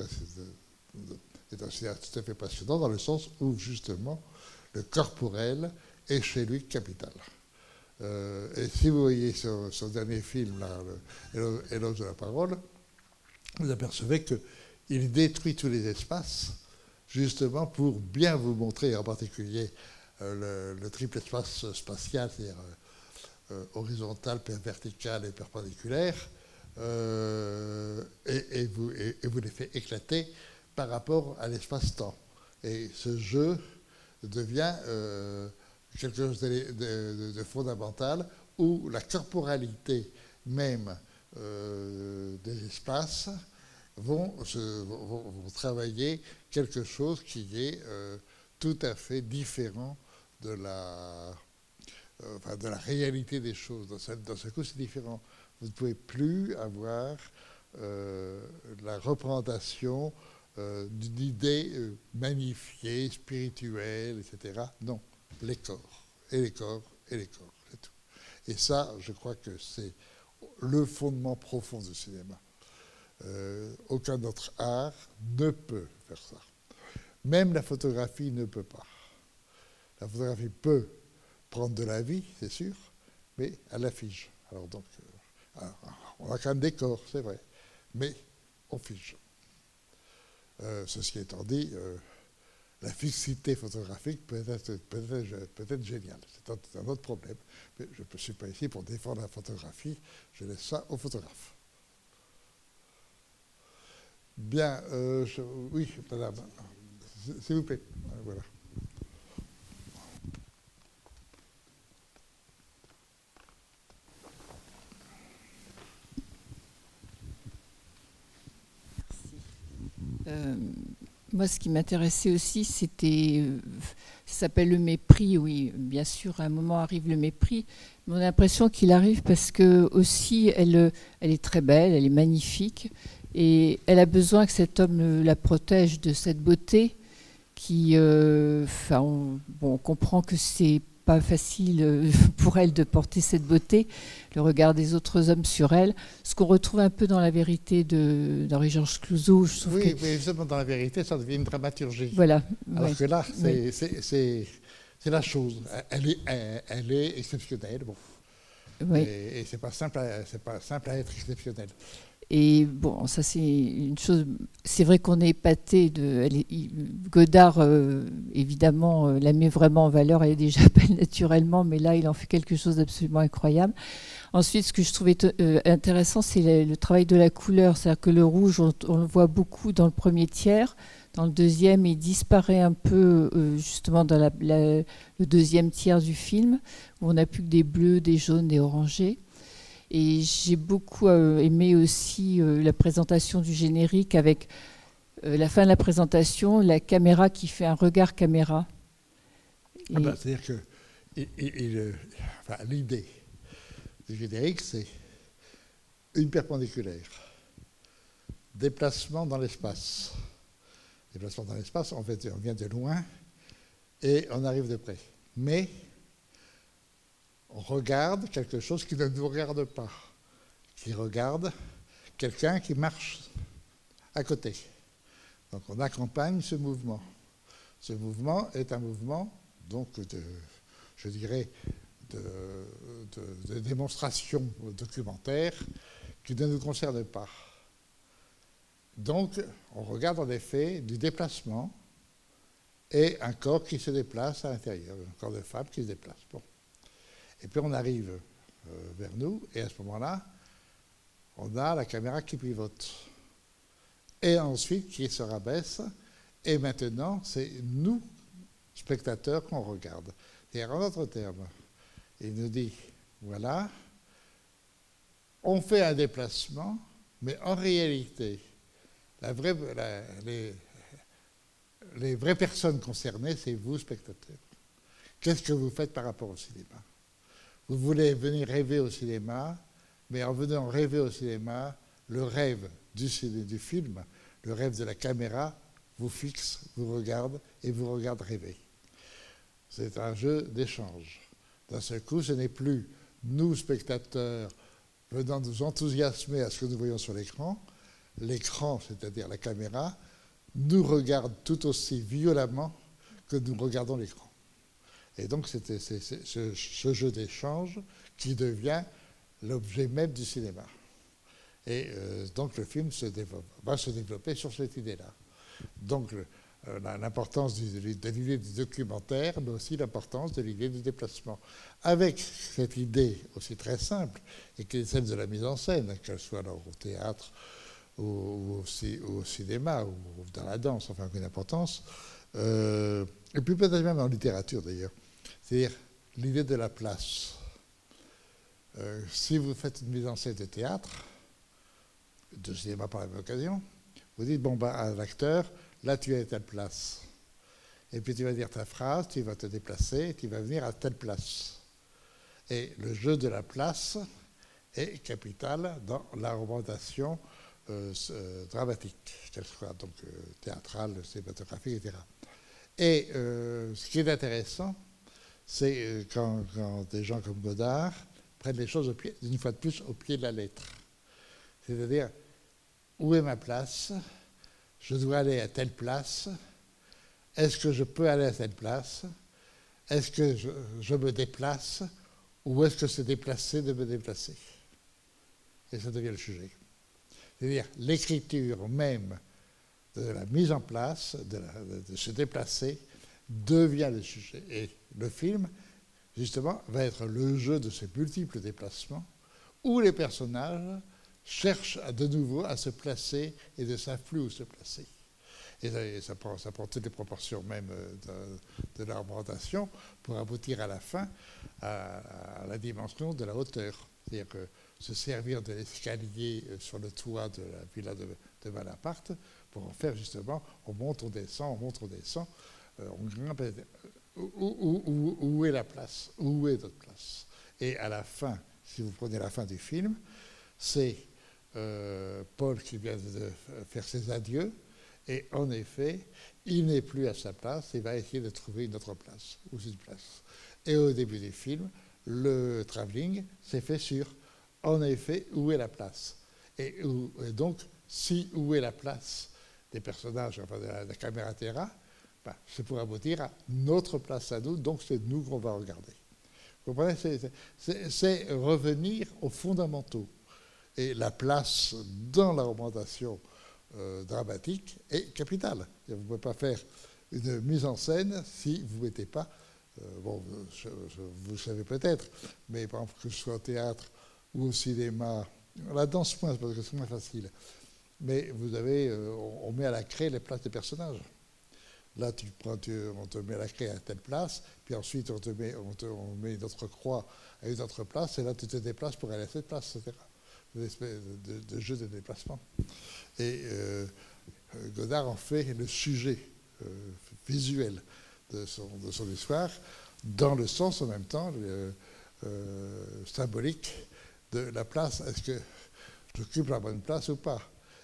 un cinéaste tout à fait passionnant dans le sens où justement le corporel est chez lui capital. Euh, et si vous voyez son, dernier film, là, de la parole, vous apercevez qu'il détruit tous les espaces, justement pour bien vous montrer, en particulier euh, le, triple espace spatial, c'est-à-dire euh, horizontal, vertical et perpendiculaire, et, vous, et, vous les fait éclater par rapport à l'espace-temps. Et ce jeu devient quelque chose de, fondamental, où la corporalité même euh, des espaces vont, travailler quelque chose qui est euh, tout à fait différent de la, euh, de la réalité des choses. Dans ce, coup, c'est différent. Vous ne pouvez plus avoir la représentation d'une idée magnifiée, spirituelle, etc. Non les corps, et les corps, et les corps, c'est tout. Et ça, je crois que c'est le fondement profond du cinéma. Euh, aucun autre art ne peut faire ça. Même la photographie ne peut pas. La photographie peut prendre de la vie, c'est sûr, mais la fige. Alors donc, euh, on a qu'un décor, c'est vrai, mais on fige. Euh, ceci étant dit, euh, la fixité photographique peut être, peut être, peut être géniale. C'est un, autre problème. Mais je ne suis pas ici pour défendre la photographie, je laisse ça aux photographes. Bien, oui, madame, s'il vous plaît. Voilà. Euh, moi, ce qui m'intéressait aussi, c'était. Euh, ça s'appelle le mépris, oui. Bien sûr, à un moment arrive le mépris. Mais on a l'impression qu'il arrive parce que, aussi, elle, elle est très belle, elle est magnifique. Et elle a besoin que cet homme la protège de cette beauté qui. Euh, enfin, on, bon, on comprend que c'est pas facile euh, pour elle de porter cette beauté, le regard des autres hommes sur elle, ce qu'on retrouve un peu dans la vérité d'Henri-Georges Clouzot. Je trouve oui, mais justement dans la vérité, ça devient une dramaturgie. Voilà. Alors que là, c'est la chose. Elle est, elle, est exceptionnelle. Bon. Oui. Et, et c'est pas simple, pas simple à être exceptionnel. Et bon, ça c'est une chose. C'est vrai qu'on est épaté de. Godard, euh, évidemment, euh, la met vraiment en valeur. Elle est déjà belle naturellement, mais là, il en fait quelque chose d'absolument incroyable. Ensuite, ce que je trouvais euh, intéressant, c'est le, travail de la couleur. C'est-à-dire que le rouge, on, le voit beaucoup dans le premier tiers. Dans le deuxième, il disparaît un peu, justement, dans le deuxième tiers du film, où on n'a plus que des bleus, des jaunes, des orangés. Et j'ai beaucoup euh, aimé aussi euh, la présentation du générique avec euh, la fin de la présentation, la caméra qui fait un regard caméra. Ah bah, C'est-à-dire que l'idée du générique, c'est une perpendiculaire, déplacement dans l'espace. Déplacement dans l'espace, en fait, on vient de loin et on arrive de près. Mais regarde quelque chose qui ne nous regarde pas, qui regarde quelqu'un qui marche à côté. Donc on accompagne ce mouvement. Ce mouvement est un mouvement, donc, de, je dirais, de, démonstration documentaire qui ne nous concerne pas. Donc, on regarde en effet du déplacement et un corps qui se déplace à l'intérieur, un corps de femme qui se déplace. Et puis on arrive euh, vers nous, et à ce moment-là, on a la caméra qui pivote. Et ensuite qui se rabaisse. Et maintenant, c'est nous, spectateurs, qu'on regarde. Et en d'autres termes, il nous dit, voilà, on fait un déplacement, mais en réalité, les vraies personnes concernées, c'est vous, spectateurs. Qu'est-ce que vous faites par rapport au cinéma? Vous voulez venir rêver au cinéma, mais en venant rêver au cinéma, le rêve du, du film, le rêve de la caméra, vous fixe, vous regarde et vous regarde rêver. C'est un jeu d'échange. D'un seul coup, ce n'est plus nous, spectateurs, venant nous enthousiasmer à ce que nous voyons sur l'écran. L'écran, c'est-à-dire la caméra, nous regarde tout aussi violemment que nous regardons l'écran. Et donc, c'était ce, jeu d'échange qui devient l'objet même du cinéma. Et euh, donc, le film va se développer sur cette idée-là. Donc, euh, l'importance de l'idée du documentaire, mais aussi l'importance de l'idée du déplacement. Avec cette idée aussi très simple, et qui est celle de la mise en scène, qu'elle soit au théâtre ou, au, cinéma ou dans la danse, enfin, aucune importance, euh, et puis peut-être même en littérature d'ailleurs. C'est-à-dire l'idée de la place. Euh, si vous faites une mise en scène de théâtre, de cinéma par la même occasion, vous dites, bon, bah, à l'acteur, là tu es à telle place. Et puis tu vas dire ta phrase, tu vas te déplacer, tu vas venir à telle place. Et le jeu de la place est capital dans la représentation euh, euh, dramatique, qu'elle soit donc théâtrale, cinématographique, etc. Et ce qui est intéressant, c'est euh, quand, des gens comme Godard prennent les choses, une fois de plus, au pied de la lettre. C'est-à-dire, où est ma place? Je dois aller à telle place. est-ce que je peux aller à cette place? Est-ce que je, me déplace? Ou est-ce que c'est déplacé de me déplacer? Et ça devient le sujet. C'est-à-dire l'écriture même de la mise en place, de, se déplacer, devient le sujet. Et le film, justement, va être le jeu de ces multiples déplacements où les personnages cherchent de nouveau à se placer et de savoir où se placer. Et ça, prend, ça prend toutes les proportions même euh, de, de pour aboutir à la fin à, la dimension de la hauteur. C'est-à-dire que se servir de l'escalier euh, sur le toit de la villa de, de pour en faire justement, on monte, on descend, on monte, on descend, on grimpe. Où, où, est la place? Où est notre place? Et à la fin, si vous prenez la fin du film, c'est Paul qui vient de faire ses adieux, et en effet, il n'est plus à sa place, il va essayer de trouver une autre place, ou une place. Et au début du film, le travelling s'est fait sur, en effet, où est la place? Et, donc, si où est la place des personnages, enfin de la, caméra terra, ben, c'est pour aboutir à notre place à nous, donc c'est nous qu'on va regarder. Vous comprenez C'est revenir aux fondamentaux. Et la place dans la représentation euh, dramatique et capitale. Vous ne pouvez pas faire une mise en scène si vous ne mettez pas, euh, bon, vous savez peut-être, mais par exemple que ce soit au théâtre ou au cinéma, la danse moins parce que c'est moins facile, mais vous avez, euh, on met à la craie les places des personnages. Là, tu prends, on te met la craie à telle place, puis ensuite on te met, on, te, croix à une autre place, et là tu te déplaces pour aller à cette place, etc une espèce de, jeu de déplacement. Et euh, Godard en fait le sujet euh, visuel de son, de son, histoire, dans le sens en même temps euh, symbolique de la place. Est-ce que j'occupe la bonne place ou pas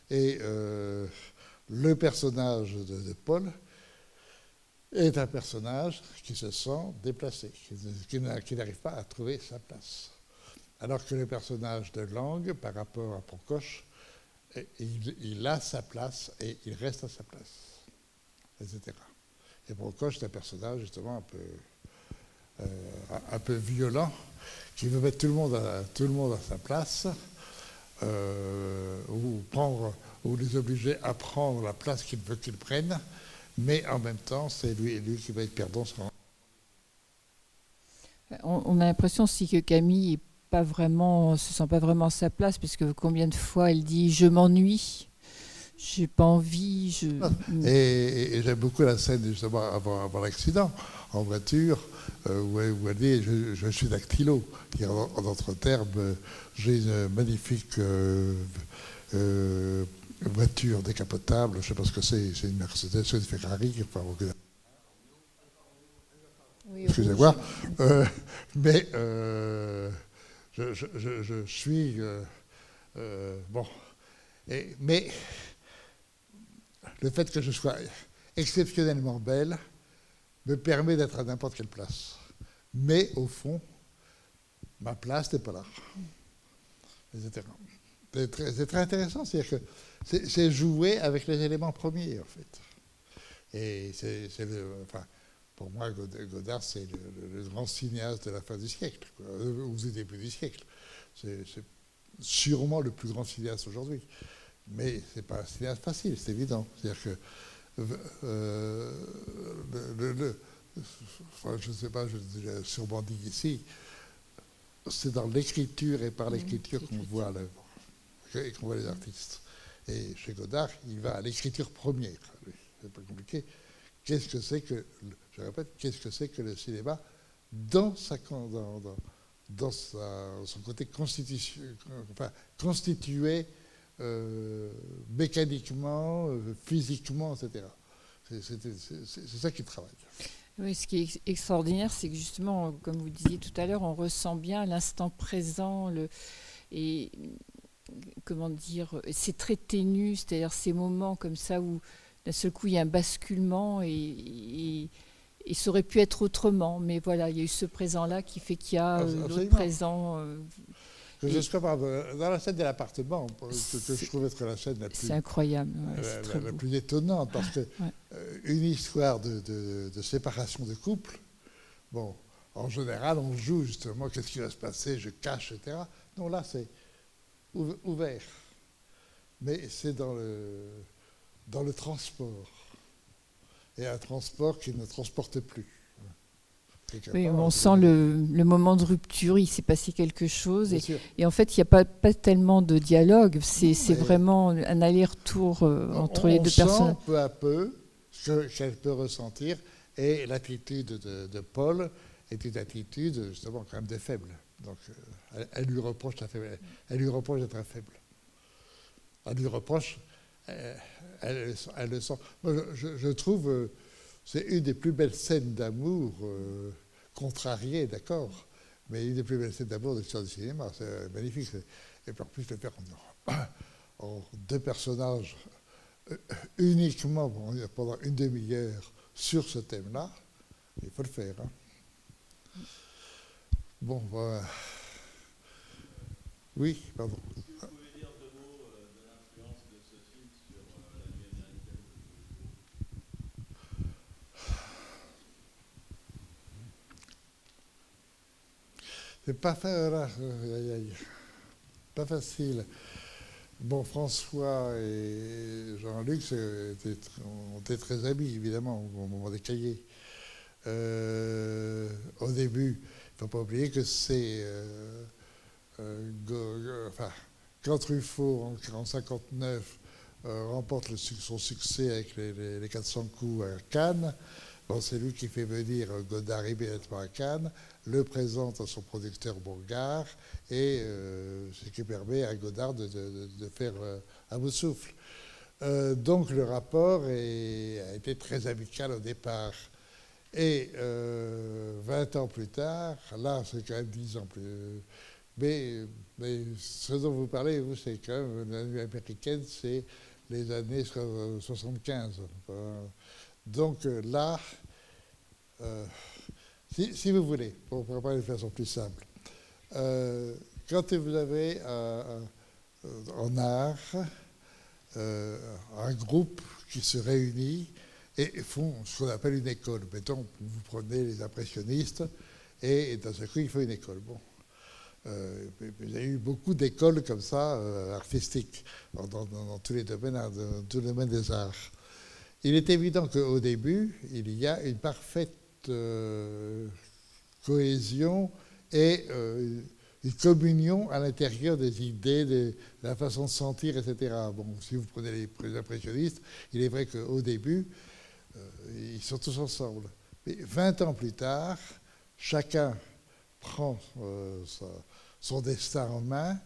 Et le personnage de, Paul est un personnage qui se sent déplacé, qui n'arrive pas à trouver sa place. Alors que le personnage de Lang, par rapport à Procoche, il, a sa place et il reste à sa place, etc. Et Procoche est un personnage justement un peu, euh, un peu violent, qui veut mettre tout le monde à, tout le monde à sa place, euh, ou, prendre, ou les obliger à prendre la place qu'il veut qu'ils prennent, mais en même temps, c'est lui, lui qui va être perdant. On, on a l'impression aussi que Camille est pas vraiment, se sent pas vraiment à sa place, puisque combien de fois elle dit je m'ennuie, j'ai pas envie. Je... Et, j'aime beaucoup la scène justement avant, avant l'accident, en voiture, euh, où, elle, dit je, suis dactylo. En, en d'autres termes, j'ai une magnifique euh, euh, voiture décapotable, je ne sais pas ce que c'est, c'est une Mercedes, c'est une Ferrari. Enfin, Excusez-moi. mais je, suis. Euh, euh, bon. mais le fait que je sois exceptionnellement belle me permet d'être à n'importe quelle place. Mais au fond, ma place n'est pas là. Etc. C'est très, intéressant, c'est-à-dire que c'est jouer avec les éléments premiers, en fait. Et c'est enfin, pour moi, Godard, c'est le, grand cinéaste de la fin du siècle, ou du début du siècle. C'est sûrement le plus grand cinéaste aujourd'hui. Mais ce n'est pas un cinéaste facile, c'est évident. C'est-à-dire que euh, le, je ne sais pas, je l'ai sûrement dit ici, c'est dans l'écriture et par l'écriture qu'on voit l'œuvre, et qu'on voit les artistes. Et chez Godard, il va à l'écriture première. C'est pas compliqué. Qu'est-ce que c'est que je répète, qu'est-ce que c'est que le cinéma dans, sa, dans, son côté enfin, constitué euh, mécaniquement, euh, physiquement, etc. C'est ça qui travaille. Oui, ce qui est extraordinaire, c'est que justement, comme vous disiez tout à l'heure, on ressent bien l'instant présent, et comment dire, c'est très ténu, c'est-à-dire ces moments comme ça où d'un seul coup il y a un basculement et et ça aurait pu être autrement, mais voilà, il y a eu ce présent-là qui fait qu'il y a euh, l'autre présent. Euh, je dans la scène de l'appartement, que, je trouve être la scène la plus, incroyable, la, plus étonnante, parce que euh, une histoire de, de, séparation de couple, bon, en général, on joue justement qu'est-ce qui va se passer, je cache, etc. Non, là, c'est ouvert. Mais c'est dans le, dans le transport. Et un transport qui ne transporte plus. Oui, on sent le, le, moment de rupture, il s'est passé quelque chose. Et, et, en fait, il n'y a pas, pas tellement de dialogue, c'est vraiment un aller-retour euh, entre les deux personnes. On sent peu à peu ce qu'elle peut ressentir. Et l'attitude de, de, Paul est une attitude, justement, quand même de faible. Donc, euh, elle, lui reproche d'être faible. Elle lui reproche, euh, elle, le sent. Moi, je, trouve c'est une des plus belles scènes d'amour, euh, contrariée, d'accord, mais une des plus belles scènes d'amour de l'histoire du cinéma. C'est magnifique. Et puis en plus, le faire en, deux personnages euh, uniquement pendant une demi-heure sur ce thème-là, il faut le faire. Hein. Bon, voilà. Oui, pardon. C'est pas, pas facile. Bon, François et Jean-Luc ont été très amis, évidemment, au moment des cahiers. Euh, au début, ne faut pas oublier que c'est. Euh, euh, enfin, quand Truffaut, en 1959, remporte son succès avec les, 400 coups à Cannes, c'est lui qui fait venir Godard immédiatement à Cannes, le présente à son producteur Bourgard, et euh, ce qui permet à Godard de, faire euh, un bout de souffle. Euh, donc le rapport a été très amical au départ. Et 20 ans plus tard, là c'est quand même 10 ans plus. Mais, ce dont vous parlez, vous, c'est quand même la nuit américaine, c'est les années 75. Donc euh, là, euh, si, vous voulez, pour parler de façon plus simple, euh, quand vous avez en art un groupe qui se réunit et font ce qu'on appelle une école. Mettons, vous prenez les impressionnistes et, dans ce coup, il faut une école. Bon. il y a eu beaucoup d'écoles comme ça, artistiques, dans, tous les domaines, dans tous les domaines des arts. Il est évident qu'au début, il y a une parfaite euh, cohésion et euh, une communion à l'intérieur des idées, de, la façon de sentir, etc. Bon, si vous prenez les, impressionnistes, il est vrai qu'au début, euh, ils sont tous ensemble. Mais 20 ans plus tard, chacun prend son destin en main,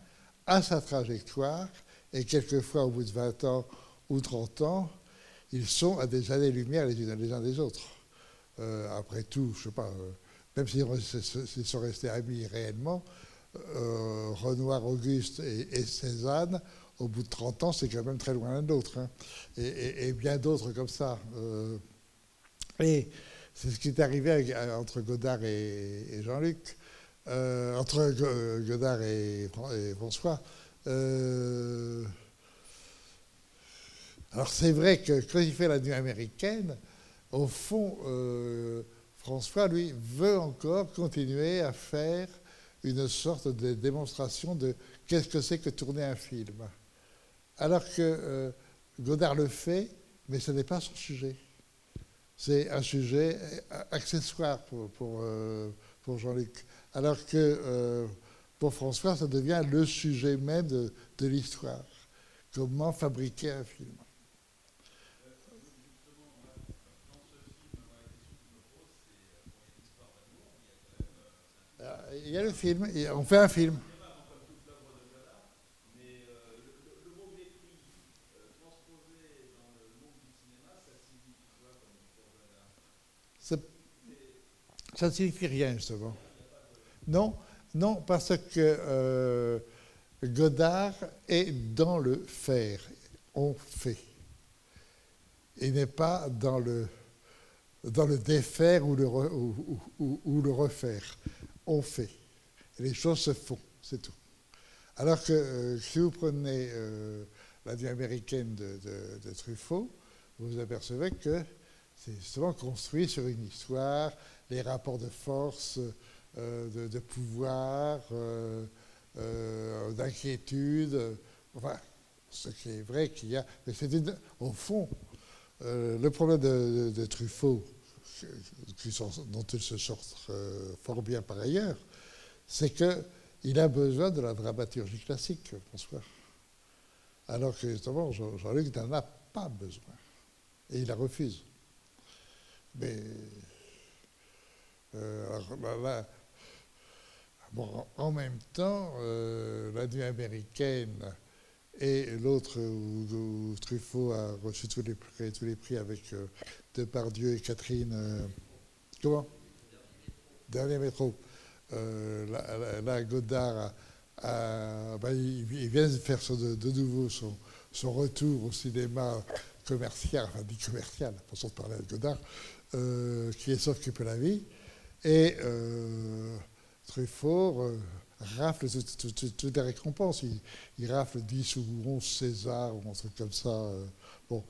a sa trajectoire, et quelquefois, au bout de 20 ans ou 30 ans, ils sont à des années-lumière les uns des autres. Euh, après tout, je sais pas, euh, même s'ils sont restés amis réellement, euh, Renoir Auguste et, Cézanne, au bout de 30 ans, c'est quand même très loin l'autre. Hein. Et, bien d'autres comme ça. et c'est ce qui est arrivé entre Godard et, Jean-Luc, entre Godard et, François. Alors c'est vrai que quand il fait la nuit américaine, au fond, euh, François, lui, veut encore continuer à faire une sorte de démonstration de qu'est-ce que c'est que tourner un film. Alors que euh, Godard le fait, mais ce n'est pas son sujet. C'est un sujet accessoire pour, pour, euh, pour Jean-Luc. Alors que pour François, ça devient le sujet même de, de l'histoire. Comment fabriquer un film. il y a le film, on fait un film. Ça ne signifie rien, justement. Non, non, parce que euh, Godard est dans le faire. On fait. Il n'est pas dans le, dans le défaire ou le, refaire on fait. les choses se font, c'est tout. Alors que euh, si vous prenez euh, la vie américaine de, Truffaut, vous vous apercevez que c'est justement construit sur une histoire, les rapports de force, euh, de, pouvoir, euh, euh, d'inquiétude. Enfin, ce qui est vrai qu'il y a. Mais c'est au fond, le problème de, Truffaut, dont il se sort fort bien par ailleurs, c'est qu'il a besoin de la dramaturgie classique, François. Alors que justement, Jean-Luc n'en a pas besoin. Et il la refuse. Mais euh, bon, en même temps, euh, la nuit américaine et l'autre où, Truffaut a reçu tous les prix, tous les prix avec euh, Depardieu et Catherine. comment? Dernier métro. là, Godard ben, il, vient de faire de, nouveau son, retour au cinéma commercial, enfin dit commercial, façon de parler à Godard, euh, qui est Sauf qui la vie. Et euh, Truffaut euh, rafle toutes les récompenses. Il, rafle 10 ou 11 César ou un truc comme ça. Euh, bon.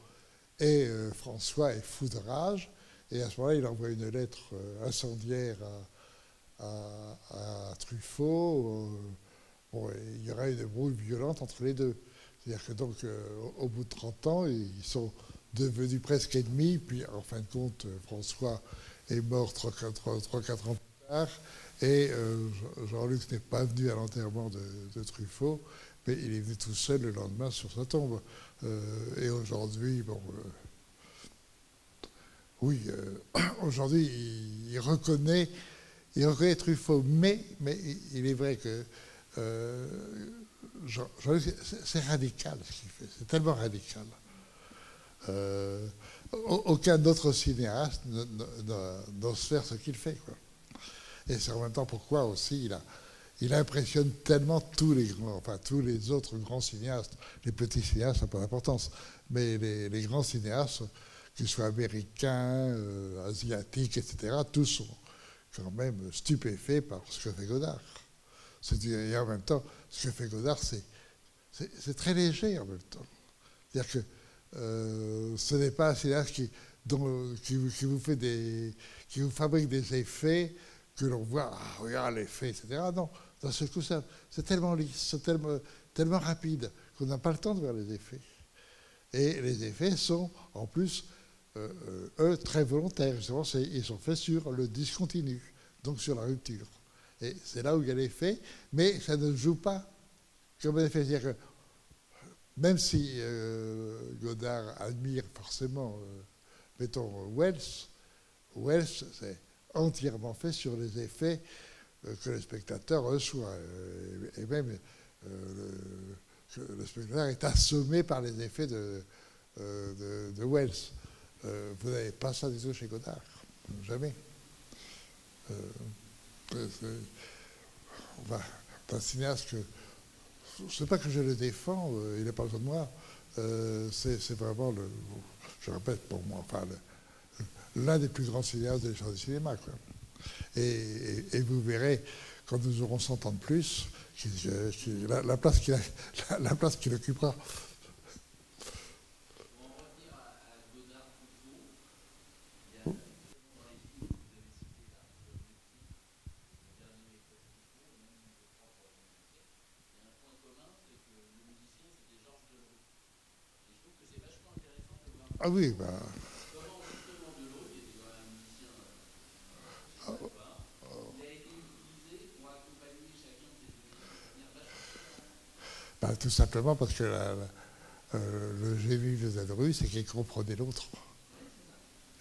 Et François est fou de rage. Et à ce moment-là, il envoie une lettre incendiaire à, à, Truffaut. Bon, il y aura une brouille violente entre les deux. C'est-à-dire que donc, au bout de 30 ans, ils sont devenu presque ennemi, puis en fin de compte, François est mort 3-4 ans plus tard, et euh, Jean-Luc n'est pas venu à l'enterrement de, Truffaut, mais il est venu tout seul le lendemain sur sa tombe. Euh, et aujourd'hui, bon, euh, oui, aujourd'hui, il, reconnaît, il reconnaît Truffaut, mais, mais il est vrai que c'est radical ce qu'il fait, c'est tellement radical. Aucun autre cinéaste n'ose faire ce qu'il fait. Et c'est en même temps pourquoi aussi il, impressionne tellement tous les autres grands cinéastes. Les petits cinéastes n'ont pas d'importance, mais les, grands cinéastes, qu'ils soient américains, euh, asiatiques, etc., tous sont quand même stupéfaits par ce que fait Godard. Et en même temps, ce que fait Godard, c'est très léger en même temps. C'est-à-dire que euh, ce n'est pas un cinéaste qui, vous fabrique des effets que l'on voit, ah, regarde l'effet, etc. Non, dans ce coup, c'est tellement lisse, tellement, tellement rapide qu'on n'a pas le temps de voir les effets. Et les effets sont, en plus, euh, euh, eux, très volontaires. Justement, ils sont faits sur le discontinu, donc sur la rupture. Et c'est là où il y a l'effet, mais ça ne joue pas comme un effet. C'est-à-dire même si euh, Godard admire forcément, euh, mettons, Wells, Wells, c'est entièrement fait sur les effets euh, que le spectateur reçoit. et même le, spectateur est assommé par les effets de, de, Wells. vous n'avez pas ça du tout chez Godard. Jamais. c'est un cinéaste que c'est pas que je le défends, euh, il n'est pas besoin de moi. Euh, c'est vraiment, le, je répète pour moi, enfin, l'un des plus grands cinéastes de l'histoire du cinéma. Et, vous verrez, quand nous aurons 100 ans de plus, la, la, place qu'il occupera Ah oui, bah. Bah, tout simplement parce que euh, le génie de Zadru, c'est qu'il comprenait l'autre.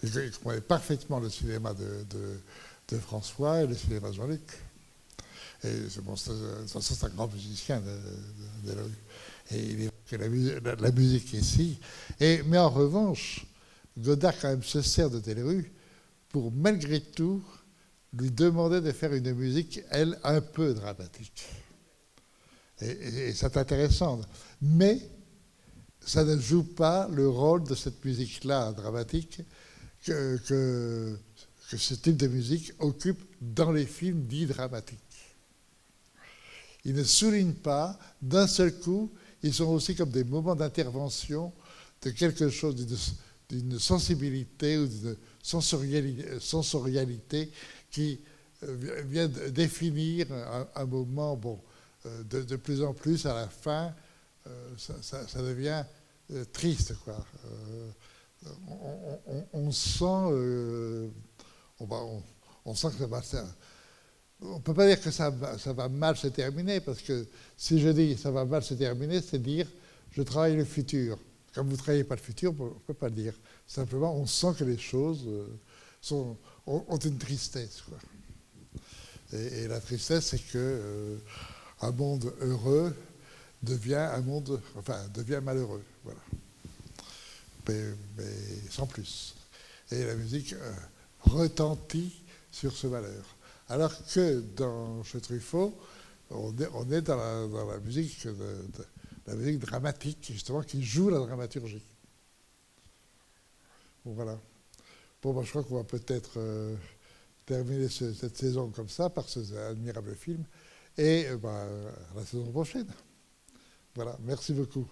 Il comprenait parfaitement le cinéma de, François et le cinéma de Jean-Luc. Et bon, de c'est un grand musicien de, de, Et il est la, musique ici. Et, mais en revanche, Godard quand même se sert de Téléru pour malgré tout lui demander de faire une musique, elle, un peu dramatique. Et, c'est intéressant. Mais ça ne joue pas le rôle de cette musique-là dramatique que, que, que, ce type de musique occupe dans les films dits dramatiques. Il ne souligne pas d'un seul coup ils sont aussi comme des moments d'intervention de quelque chose d'une sensibilité ou d'une sensorialité, qui euh, vient définir un, moment, bon, euh, de, plus en plus à la fin, ça, devient triste, quoi. On, sent, on, sent que ça va, on ne peut pas dire que ça, va mal se terminer, parce que si je dis ça va mal se terminer, c'est dire je travaille le futur. Comme vous ne travaillez pas le futur, on ne peut pas le dire. Simplement, on sent que les choses euh, ont, une tristesse. Et, la tristesse, c'est que euh, un monde heureux devient un monde, enfin, devient malheureux. Voilà. Mais, sans plus. Et la musique euh, retentit sur ce malheur. Alors que dans Chez Truffaut, on est, dans, la, musique, la musique dramatique, justement, qui joue la dramaturgie. Voilà. Bon, je crois qu'on va peut-être euh, terminer cette saison comme ça, par ce admirable film, et euh, bah, à la saison prochaine. Voilà, merci beaucoup.